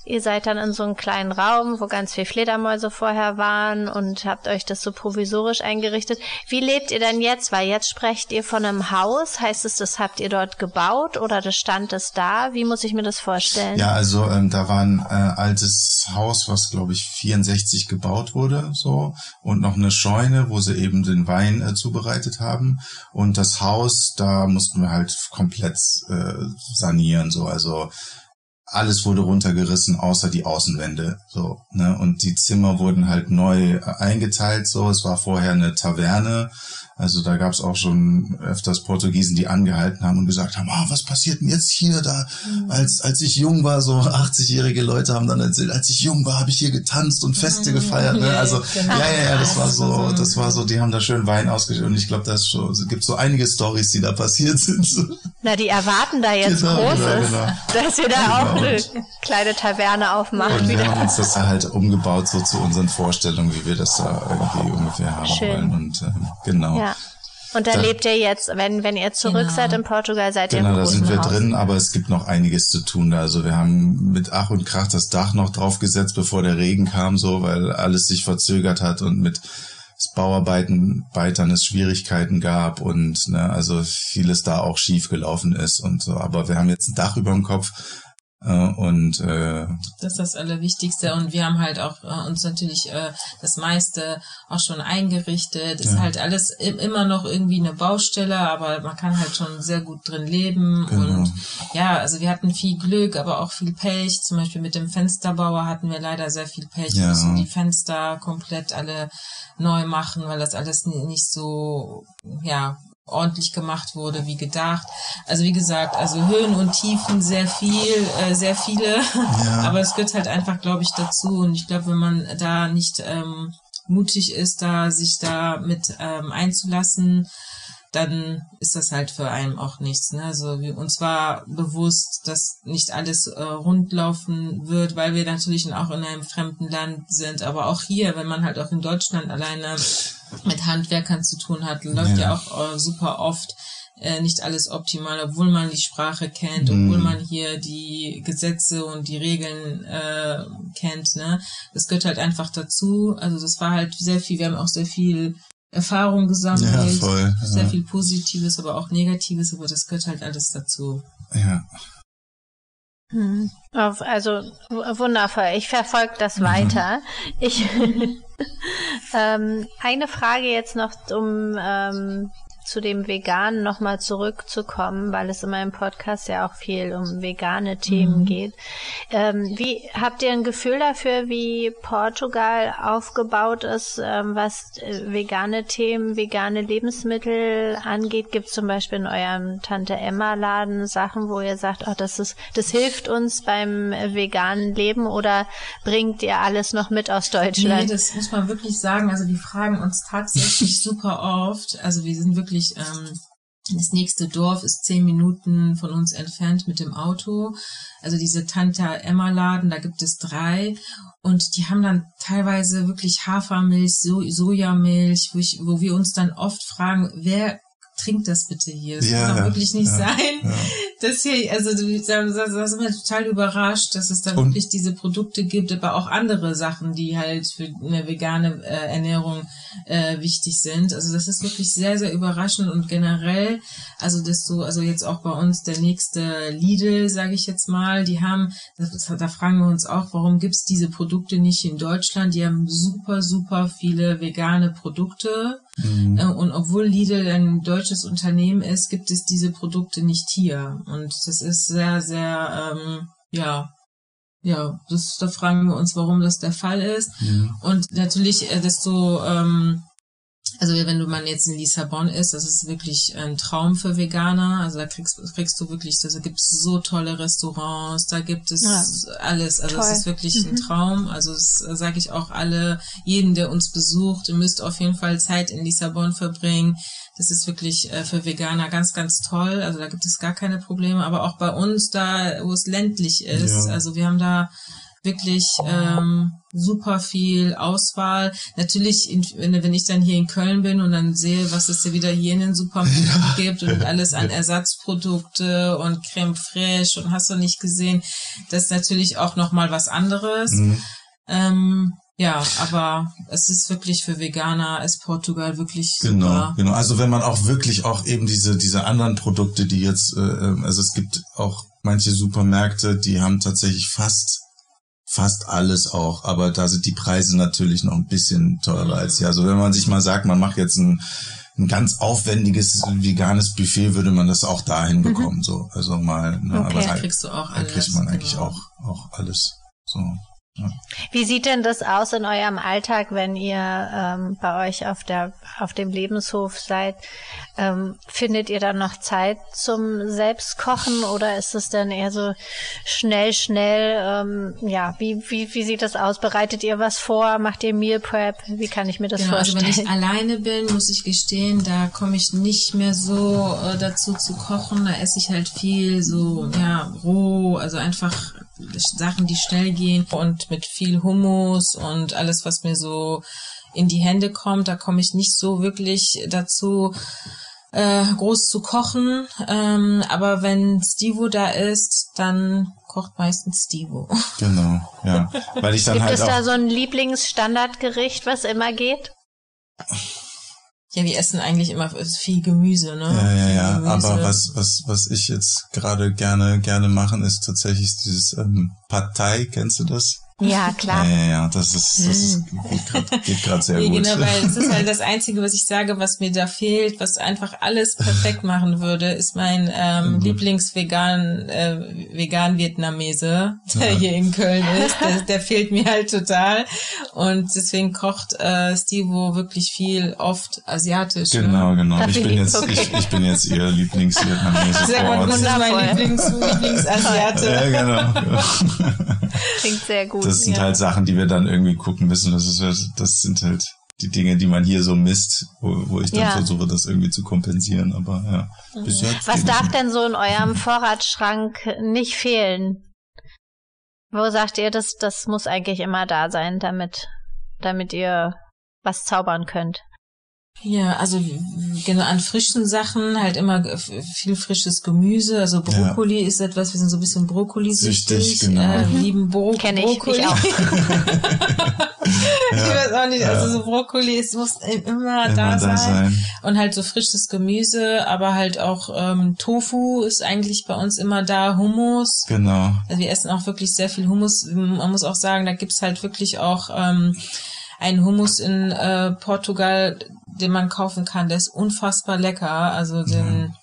ihr seid dann in so einem kleinen Raum, wo ganz viel Fledermäuse vorher waren und habt euch das so provisorisch eingerichtet. Wie lebt ihr denn jetzt? Weil jetzt sprecht ihr von einem Haus. Heißt es, das habt ihr dort gebaut oder das stand es da? Wie muss ich mir das vorstellen? Ja, also ähm, da war ein äh, altes Haus, was glaube ich 64 gebaut wurde, so und noch eine Scheune, wo sie eben den Wein äh, zubereitet haben. Und das Haus, da mussten wir halt komplett äh, sanieren, so also alles wurde runtergerissen, außer die Außenwände, so, ne, und die Zimmer wurden halt neu eingeteilt, so, es war vorher eine Taverne, also da gab es auch schon öfters Portugiesen, die angehalten haben und gesagt haben, ah, was passiert denn jetzt hier da? Mhm. Als, als ich jung war, so 80-jährige Leute haben dann erzählt, als ich jung war, habe ich hier getanzt und Feste mhm. gefeiert. Ne? Also genau. ja, ja, ja, das war so, das war so, die haben da schön Wein ausgeschüttet und ich glaube, das es gibt so einige Stories, die da passiert sind. Na, die erwarten da jetzt genau, genau Großes, genau, genau. dass wir da genau. auch eine kleine Taverne aufmachen. Und wir haben uns das da halt umgebaut, so zu unseren Vorstellungen, wie wir das da irgendwie ungefähr haben schön. wollen. Und äh, genau. Ja. Und da, da, lebt ihr jetzt, wenn, wenn ihr zurück genau. seid in Portugal, seid genau, ihr im Genau, da sind wir Haus. drin, aber es gibt noch einiges zu tun da. Also wir haben mit Ach und Krach das Dach noch draufgesetzt, bevor der Regen kam, so, weil alles sich verzögert hat und mit Bauarbeiten Beitern es Schwierigkeiten gab und ne, also vieles da auch schief gelaufen ist und so. Aber wir haben jetzt ein Dach über dem Kopf und äh, das ist das Allerwichtigste und wir haben halt auch äh, uns natürlich äh, das meiste auch schon eingerichtet. Ist ja. halt alles immer noch irgendwie eine Baustelle, aber man kann halt schon sehr gut drin leben genau. und ja, also wir hatten viel Glück, aber auch viel Pech. Zum Beispiel mit dem Fensterbauer hatten wir leider sehr viel Pech. Ja. Wir müssen die Fenster komplett alle neu machen, weil das alles nicht so ja ordentlich gemacht wurde, wie gedacht. Also wie gesagt, also Höhen und Tiefen sehr viel, äh, sehr viele, ja. aber es gehört halt einfach, glaube ich, dazu. Und ich glaube, wenn man da nicht ähm, mutig ist, da sich da mit ähm, einzulassen, dann ist das halt für einen auch nichts. Ne? Also wir, uns war bewusst, dass nicht alles äh, rund laufen wird, weil wir natürlich auch in einem fremden Land sind. Aber auch hier, wenn man halt auch in Deutschland alleine mit Handwerkern zu tun hat, läuft ja, ja auch äh, super oft äh, nicht alles optimal, obwohl man die Sprache kennt, mm. obwohl man hier die Gesetze und die Regeln äh, kennt. Ne? Das gehört halt einfach dazu. Also das war halt sehr viel, wir haben auch sehr viel Erfahrung gesammelt, ja, voll, ja. sehr viel Positives, aber auch Negatives, aber das gehört halt alles dazu. Ja. Hm. Also wundervoll. Ich verfolge das mhm. weiter. Ich ähm, eine Frage jetzt noch, um ähm, zu dem Veganen nochmal zurückzukommen, weil es in meinem Podcast ja auch viel um vegane Themen mhm. geht. Ähm, wie habt ihr ein Gefühl dafür, wie Portugal aufgebaut ist, ähm, was äh, vegane Themen, vegane Lebensmittel angeht? Gibt es zum Beispiel in eurem Tante Emma Laden Sachen, wo ihr sagt, oh, das ist, das hilft uns beim veganen Leben oder bringt ihr alles noch mit aus Deutschland? Nee, das muss man wirklich sagen. Also die fragen uns tatsächlich super oft. Also wir sind wirklich wirklich ähm, Das nächste Dorf ist zehn Minuten von uns entfernt mit dem Auto. Also diese Tante Emma Laden, da gibt es drei. Und die haben dann teilweise wirklich Hafermilch, so Sojamilch, wo, ich, wo wir uns dann oft fragen, wer trinkt das bitte hier. Das ja, kann doch wirklich nicht ja, sein. Ja. Das hier, also da, da sind wir total überrascht, dass es da und wirklich diese Produkte gibt, aber auch andere Sachen, die halt für eine vegane äh, Ernährung äh, wichtig sind. Also das ist wirklich sehr, sehr überraschend und generell, also das so, also jetzt auch bei uns der nächste Lidl, sage ich jetzt mal, die haben, das, da fragen wir uns auch, warum gibt's diese Produkte nicht in Deutschland? Die haben super, super viele vegane Produkte. Mhm. Äh, und obwohl Lidl ein deutsches Unternehmen ist, gibt es diese Produkte nicht hier. Und das ist sehr, sehr, ähm, ja, ja, das, da fragen wir uns, warum das der Fall ist. Mhm. Und natürlich, äh, desto ähm, also wenn du man jetzt in Lissabon ist, das ist wirklich ein Traum für Veganer. Also da kriegst, kriegst du wirklich, also gibt es so tolle Restaurants, da gibt es ja. alles. Also es ist wirklich mhm. ein Traum. Also das sage ich auch alle, jeden, der uns besucht, ihr müsst auf jeden Fall Zeit in Lissabon verbringen. Das ist wirklich äh, für Veganer ganz, ganz toll. Also da gibt es gar keine Probleme. Aber auch bei uns da, wo es ländlich ist, ja. also wir haben da wirklich ähm, super viel Auswahl. Natürlich, in, wenn ich dann hier in Köln bin und dann sehe, was es wieder hier in den Supermärkten ja. gibt und alles an Ersatzprodukte und Creme fraiche und hast du nicht gesehen, das ist natürlich auch nochmal was anderes. Mhm. Ähm, ja, aber es ist wirklich für Veganer ist Portugal wirklich genau, super. Genau, also wenn man auch wirklich auch eben diese diese anderen Produkte, die jetzt, äh, ähm, also es gibt auch manche Supermärkte, die haben tatsächlich fast fast alles auch, aber da sind die Preise natürlich noch ein bisschen teurer als hier. Also wenn man sich mal sagt, man macht jetzt ein, ein ganz aufwendiges veganes Buffet, würde man das auch dahin mhm. bekommen. So, also mal. Ne, okay. aber da kriegst du auch alles. Da kriegt man eigentlich genau. auch auch alles. So. Wie sieht denn das aus in eurem Alltag, wenn ihr ähm, bei euch auf der auf dem Lebenshof seid? Ähm, findet ihr dann noch Zeit zum Selbstkochen oder ist es dann eher so schnell, schnell? Ähm, ja, wie, wie wie sieht das aus? Bereitet ihr was vor? Macht ihr Meal Prep? Wie kann ich mir das genau, vorstellen? Also wenn ich alleine bin, muss ich gestehen, da komme ich nicht mehr so äh, dazu zu kochen. Da esse ich halt viel so ja roh, also einfach Sachen, die schnell gehen und mit viel Hummus und alles, was mir so in die Hände kommt. Da komme ich nicht so wirklich dazu, äh, groß zu kochen. Ähm, aber wenn Stivo da ist, dann kocht meistens Stivo. Genau, ja. Weil ich dann Gibt halt es da so ein Lieblingsstandardgericht, was immer geht? Ja, wir essen eigentlich immer viel Gemüse, ne? Ja, ja, ja. Aber was, was, was ich jetzt gerade gerne, gerne machen, ist tatsächlich dieses ähm, Partei. Kennst du das? Ja, klar. Ja, ja, ja, das ist, das ist, hm. geht gerade sehr nee, gut. Genau, weil es ist halt das Einzige, was ich sage, was mir da fehlt, was einfach alles perfekt machen würde, ist mein ähm, mhm. Lieblingsvegan äh, vegan Vietnamese, der ja. hier in Köln ist. Der, der fehlt mir halt total. Und deswegen kocht äh, Stivo wirklich viel, oft asiatisch. Ne? Genau, ne? genau. Ich bin jetzt, okay. ich, ich bin jetzt ihr Lieblingsvietnamese. Sehr gut, das ist mein Lieblings, Lieblingsasiate. Ja, genau. Klingt sehr gut. Das sind ja. halt Sachen, die wir dann irgendwie gucken müssen. Das ist halt, das sind halt die Dinge, die man hier so misst, wo, wo ich dann ja. versuche, das irgendwie zu kompensieren. Aber ja. Mhm. Was darf denn so in eurem Vorratsschrank nicht fehlen? Wo sagt ihr, das, das muss eigentlich immer da sein, damit, damit ihr was zaubern könnt? Ja, also genau an frischen Sachen halt immer viel frisches Gemüse. Also Brokkoli ja. ist etwas, wir sind so ein bisschen Brokkoli-süchtig. Genau. Äh, mhm. lieben Bro Kenn ich, Brokkoli. Ich, auch. ich weiß auch nicht, also so Brokkoli ist, muss immer, immer da, sein. sein. Und halt so frisches Gemüse, aber halt auch ähm, Tofu ist eigentlich bei uns immer da, Hummus. Genau. Also wir essen auch wirklich sehr viel Hummus. Man muss auch sagen, da gibt's halt wirklich auch ähm, einen Hummus in äh, Portugal, den man kaufen kann. Der ist unfassbar lecker. Also den, mhm.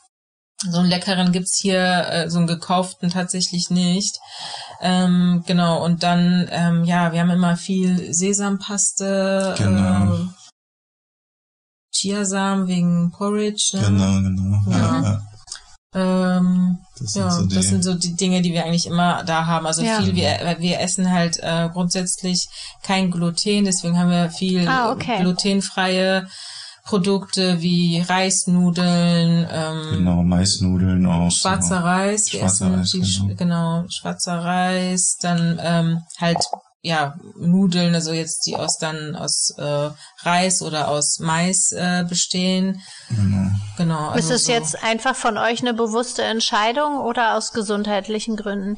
so einen leckeren gibt's hier, äh, so einen gekauften tatsächlich nicht. Ähm, genau, und dann, ähm, ja, wir haben immer viel Sesampaste. Genau. Äh, Chiasamen wegen Porridge. Ne? Genau, genau. Ja. ja. ja. Ähm, das ja, so das sind so die Dinge, die wir eigentlich immer da haben. Also ja. viel, wir, wir essen halt äh, grundsätzlich kein Gluten, deswegen haben wir viel ah, okay. glutenfreie Produkte wie Reisnudeln, ähm, genau Maisnudeln auch, schwarzer so. Reis, wir schwarzer essen Reis, genau. genau schwarzer Reis, dann ähm, halt ja Nudeln, also jetzt die aus dann aus äh, Reis oder aus Mais äh, bestehen. Genau. Genau. ist also es so. jetzt einfach von euch eine bewusste Entscheidung oder aus gesundheitlichen Gründen?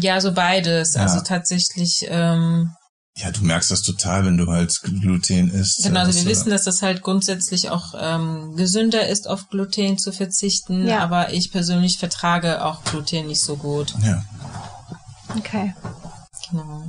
Ja, so beides. Ja. Also tatsächlich, ähm, Ja, du merkst das total, wenn du halt Gluten isst. genau, also wir wissen, dass das halt grundsätzlich auch ähm, gesünder ist, auf Gluten zu verzichten, Ja. aber ich persönlich vertrage auch Gluten nicht so gut. Ja. Okay. Genau.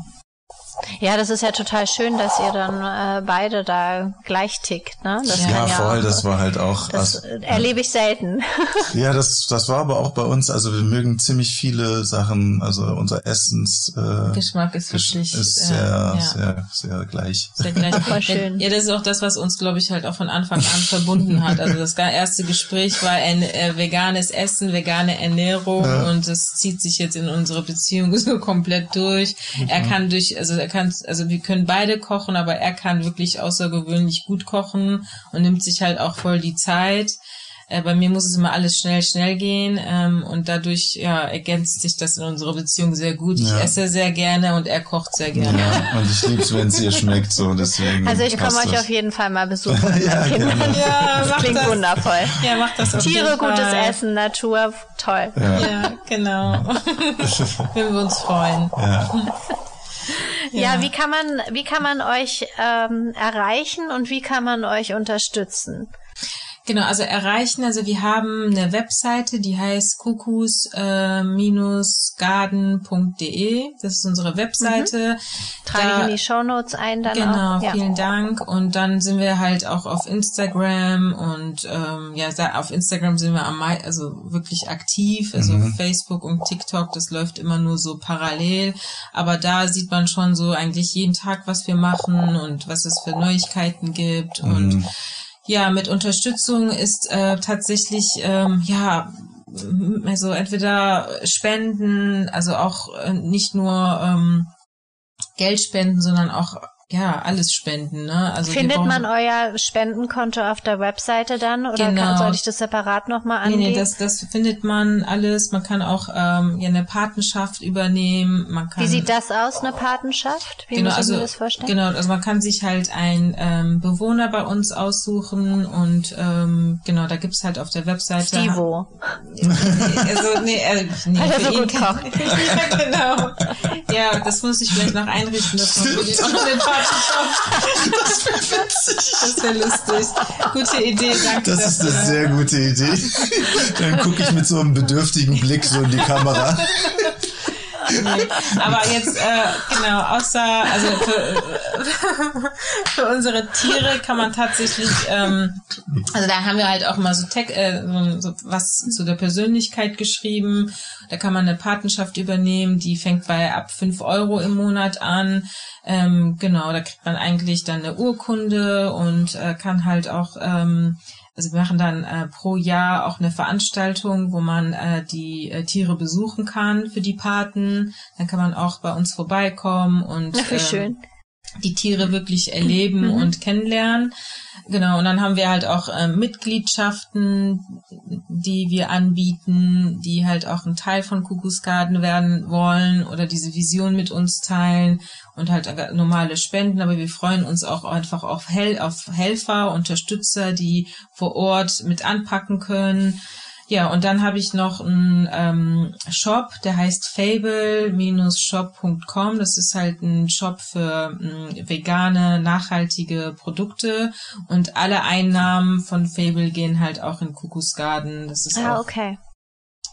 Ja, das ist ja total schön, dass ihr dann äh, beide da gleich tickt, ne? Das Ja, Ja, voll, auch, das war halt auch. das also- erlebe ich selten. Ja, das, das war aber auch bei uns. Also wir mögen ziemlich viele Sachen. Also unser Essens äh, Geschmack ist Gesch- wirklich ist äh, sehr, ja. sehr, sehr gleich. Sehr gleich. Voll schön. Ja, das ist auch das, was uns, glaube ich, halt auch von Anfang an verbunden hat. Also das erste Gespräch war ein äh, veganes Essen, vegane Ernährung Ja. und das zieht sich jetzt in unsere Beziehung so komplett durch. Er kann durch, also er kann, also wir können beide kochen, aber er kann wirklich außergewöhnlich gut kochen und nimmt sich halt auch voll die Zeit. Äh, bei mir muss es immer alles schnell, schnell gehen ähm, und dadurch ja ergänzt sich das in unserer Beziehung sehr gut. Ich Ja. esse sehr gerne und er kocht sehr gerne. Ja, und ich lieb's, wenn es ihr schmeckt, so deswegen. Also ich komme euch das. auf jeden Fall mal besuchen mit Ja, Kindern. gerne. Ja, Das klingt das. wundervoll. Ja, mach das auf Tiere, jeden Fall. gutes Essen, Natur, toll. Ja. Ja, genau. Würden wir uns freuen. Ja. Ja, wie kann man, wie kann man euch ähm, erreichen und wie kann man euch unterstützen? Genau, also erreichen, also wir haben eine Webseite, die heißt kuckus-garden.de. Das ist unsere Webseite. Trage ich Da- in die Shownotes ein dann Genau, auch. Ja. vielen Dank. Und dann sind wir halt auch auf Instagram und ähm, ja, da- auf Instagram sind wir am mei also wirklich aktiv. Also Mhm. Facebook und TikTok, das läuft immer nur so parallel. Aber da sieht man schon so eigentlich jeden Tag, was wir machen und was es für Neuigkeiten gibt. Und Mhm. Ja, mit Unterstützung ist äh, tatsächlich, ähm, ja, also entweder Spenden, also auch äh, nicht nur ähm, Geld spenden, sondern auch ja alles spenden. Ne? Also Findet brauchen- man euer Spendenkonto auf der Webseite dann oder Genau. kann, soll ich das separat nochmal Nee, angeben? nee, das, das findet man alles. Man kann auch ähm, ja, eine Patenschaft übernehmen. Man kann, Wie sieht das aus, eine Patenschaft? Wie genau, muss ich also, mir das vorstellen? Genau, also man kann sich halt einen ähm, Bewohner bei uns aussuchen und ähm, genau, da gibt's halt auf der Webseite. Stivo. Also, nee, äh, nee Weil für so ihn gut kann- ja, genau. Ja, das muss ich vielleicht noch einrichten, dass man für den auch noch den Das wäre witzig. Das wäre lustig. Gute Idee, danke Das ist eine sehr gute Idee. Dann gucke ich mit so einem bedürftigen Blick so in die Kamera. Aber jetzt, äh, genau, außer, also für, für unsere Tiere kann man tatsächlich, ähm, also da haben wir halt auch mal so, Tech, äh, so, so was zu der Persönlichkeit geschrieben. Da kann man eine Patenschaft übernehmen, die fängt bei ab fünf Euro im Monat an. Ähm, genau, da kriegt man eigentlich dann eine Urkunde und äh, kann halt auch ähm, also wir machen dann äh, pro Jahr auch eine Veranstaltung, wo man äh, die äh, Tiere besuchen kann für die Paten. Dann kann man auch bei uns vorbeikommen und Ach, wie ähm, schön. Die Tiere wirklich erleben Mhm. und kennenlernen. Genau, und dann haben wir halt auch ähm, Mitgliedschaften, die wir anbieten, die halt auch ein Teil von Kuckucksgarten werden wollen oder diese Vision mit uns teilen und halt normale Spenden. Aber wir freuen uns auch einfach auf, Hel auf Helfer, Unterstützer, die vor Ort mit anpacken können. Ja, und dann habe ich noch einen ähm, Shop, der heißt fable-shop.com. Das ist halt ein Shop für mh, vegane, nachhaltige Produkte. Und alle Einnahmen von Fable gehen halt auch in Kuckucksgarten. Das ist Ah, auch, okay.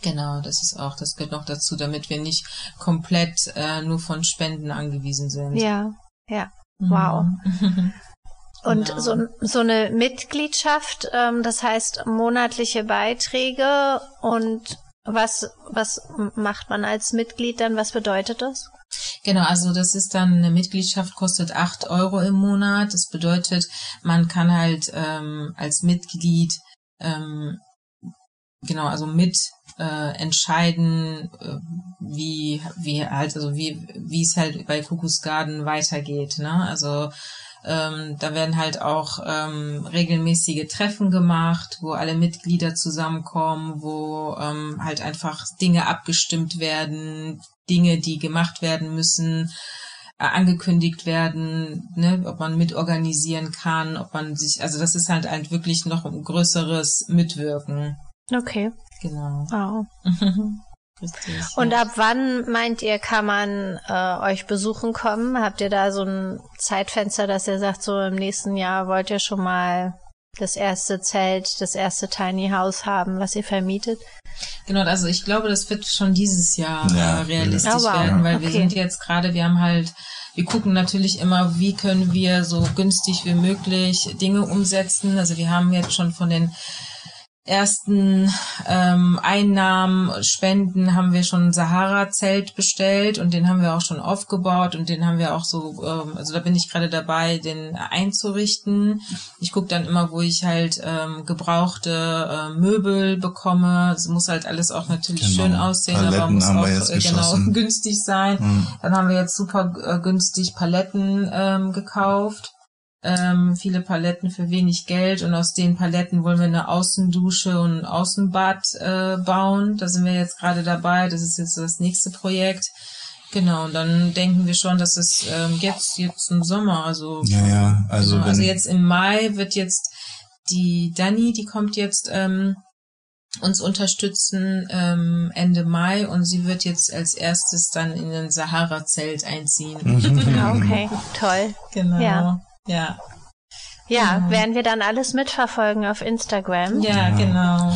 genau, das ist auch, das gehört noch dazu, damit wir nicht komplett äh, nur von Spenden angewiesen sind. Ja, ja. Wow. Und Genau. so, so eine Mitgliedschaft, ähm, das heißt monatliche Beiträge und was, was macht man als Mitglied dann? Was bedeutet das? Genau, also das ist dann eine Mitgliedschaft kostet acht Euro im Monat. Das bedeutet, man kann halt ähm, als Mitglied ähm, genau also mit äh, entscheiden, äh, wie wie halt also wie wie es halt bei Kuckucksgarden weitergeht. Ne? Also ähm, da werden halt auch ähm, regelmäßige Treffen gemacht, wo alle Mitglieder zusammenkommen, wo ähm, halt einfach Dinge abgestimmt werden, Dinge, die gemacht werden müssen, äh, angekündigt werden, ne, ob man mitorganisieren kann, ob man sich, also das ist halt halt wirklich noch ein größeres Mitwirken. Okay. Genau. Wow. Richtig, Und ab wann meint ihr, kann man äh, euch besuchen kommen? Habt ihr da so ein Zeitfenster, dass ihr sagt, so im nächsten Jahr wollt ihr schon mal das erste Zelt, das erste Tiny House haben, was ihr vermietet? Genau, also ich glaube, das wird schon dieses Jahr Ja, äh, realistisch Oh, wow. werden, weil wir Okay. sind jetzt gerade, wir haben halt, wir gucken natürlich immer, wie können wir so günstig wie möglich Dinge umsetzen. Also wir haben jetzt schon von den ersten ähm, Einnahmen, Spenden haben wir schon ein Sahara-Zelt bestellt und den haben wir auch schon aufgebaut und den haben wir auch so, ähm, also da bin ich gerade dabei, den einzurichten. Ich gucke dann immer, wo ich halt ähm, gebrauchte äh, Möbel bekomme. Es muss halt alles auch natürlich Genau. schön aussehen, aber Paletten muss haben wir auch äh, genau günstig sein. Mhm. Dann haben wir jetzt super äh, günstig Paletten ähm, gekauft. Ähm, viele Paletten für wenig Geld und aus den Paletten wollen wir eine Außendusche und ein Außenbad äh, bauen. Da sind wir jetzt gerade dabei. Das ist jetzt so das nächste Projekt. Genau, und dann denken wir schon, dass es ähm, jetzt, jetzt im Sommer, also, Ja, ja, also genau, also jetzt im Mai wird jetzt die Dani, die kommt jetzt ähm, uns unterstützen ähm, Ende Mai und sie wird jetzt als erstes dann in ein Sahara-Zelt einziehen. Ah, okay, toll. Genau. Ja. Ja. Ja, Genau. werden wir dann alles mitverfolgen auf Instagram. Ja, genau.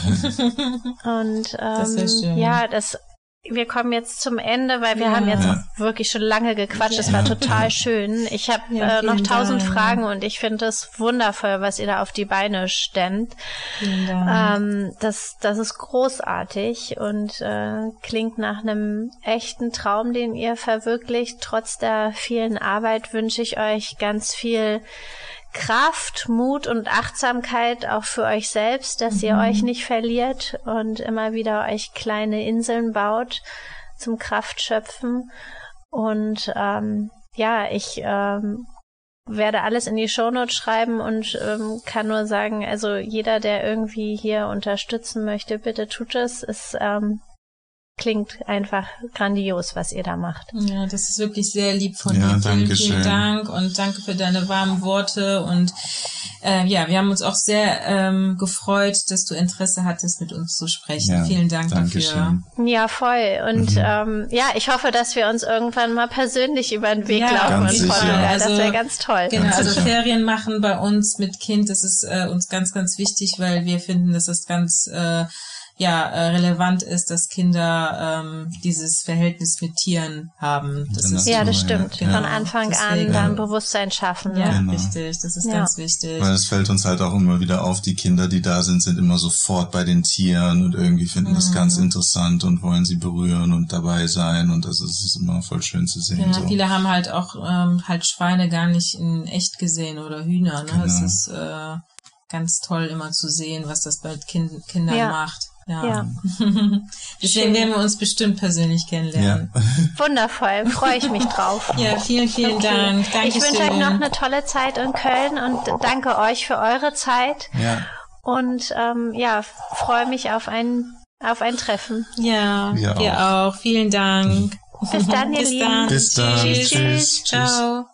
Und Das ähm, schön. ja, das wir kommen jetzt zum Ende, weil wir Ja. haben jetzt wirklich schon lange gequatscht. Es Ja. war total schön. Ich habe Ja, äh, noch tausend Dank. Fragen und ich finde es wundervoll, was ihr da auf die Beine stemmt. Ähm, das, das ist großartig und äh, klingt nach einem echten Traum, den ihr verwirklicht. Trotz der vielen Arbeit wünsche ich euch ganz viel Kraft, Mut und Achtsamkeit auch für euch selbst, dass ihr euch nicht verliert und immer wieder euch kleine Inseln baut zum Kraftschöpfen. Und ähm, ja, ich ähm, werde alles in die Shownotes schreiben und ähm, kann nur sagen, also jeder, der irgendwie hier unterstützen möchte, bitte tut es. Es ähm, klingt einfach grandios, was ihr da macht. Ja, das ist wirklich sehr lieb von Ja, dir. Vielen, danke vielen schön. Dank und danke für deine warmen Worte. Und äh, ja, wir haben uns auch sehr ähm, gefreut, dass du Interesse hattest, mit uns zu sprechen. Ja, vielen Dank dafür. Dankeschön. Ja, voll. Und Mhm. ähm, ja, ich hoffe, dass wir uns irgendwann mal persönlich über den Weg Ja, laufen Ganz in sicher. Portugal. Also, das wäre ganz toll. Genau, Ganz also sicher. Ferien machen bei uns mit Kind, das ist äh, uns ganz, ganz wichtig, weil wir finden, dass es ganz äh, ja äh, relevant ist, dass Kinder ähm, dieses Verhältnis mit Tieren haben. Das ist Ja, das stimmt. ja. Von Anfang Deswegen. an dann Bewusstsein schaffen. ja, Ja. Genau. richtig. Das ist Ja. ganz wichtig. Weil es fällt uns halt auch immer wieder auf, die Kinder, die da sind, sind immer sofort bei den Tieren und irgendwie finden das Mhm. ganz interessant und wollen sie berühren und dabei sein und das ist, ist immer voll schön zu sehen. Ja, so. viele haben halt auch ähm, halt Schweine gar nicht in echt gesehen oder Hühner. Ne? Genau. Es ist äh, ganz toll immer zu sehen, was das bei kind Kindern Ja. macht. Ja. Ja. Deswegen Schön. werden wir uns bestimmt persönlich kennenlernen. ja. Wundervoll. Freue ich mich drauf. Ja, vielen, vielen Okay. Dank. Dankeschön. Ich wünsche euch noch eine tolle Zeit in Köln und danke euch für eure Zeit. ja, Und ähm, ja, freue mich auf ein, auf ein Treffen. Ja, Wir wir, auch. Vielen Dank. Bis dann, ihr Bis Lieben. dann. Bis dann. Tschüss. Tschüss. Tschüss. Ciao.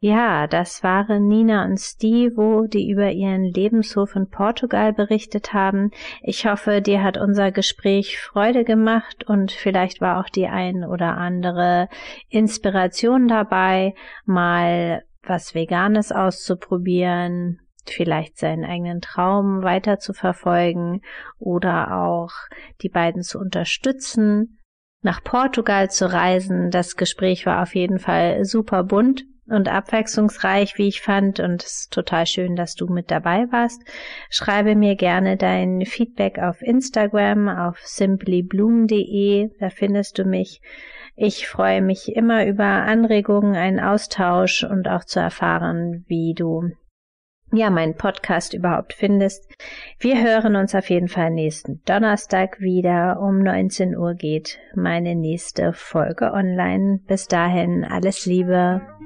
Ja, das waren Nina und Stevo, die über ihren Lebenshof in Portugal berichtet haben. Ich hoffe, dir hat unser Gespräch Freude gemacht und vielleicht war auch die ein oder andere Inspiration dabei, mal was Veganes auszuprobieren, vielleicht seinen eigenen Traum weiter zu verfolgen oder auch die beiden zu unterstützen, nach Portugal zu reisen. Das Gespräch war auf jeden Fall super bunt und abwechslungsreich, wie ich fand, und es ist total schön, dass du mit dabei warst. Schreibe mir gerne dein Feedback auf Instagram, auf simplybloom.de, da findest du mich. Ich freue mich immer über Anregungen, einen Austausch und auch zu erfahren, wie du ja meinen Podcast überhaupt findest. Wir hören uns auf jeden Fall nächsten Donnerstag wieder. Um 19 Uhr geht meine nächste Folge online. Bis dahin alles Liebe.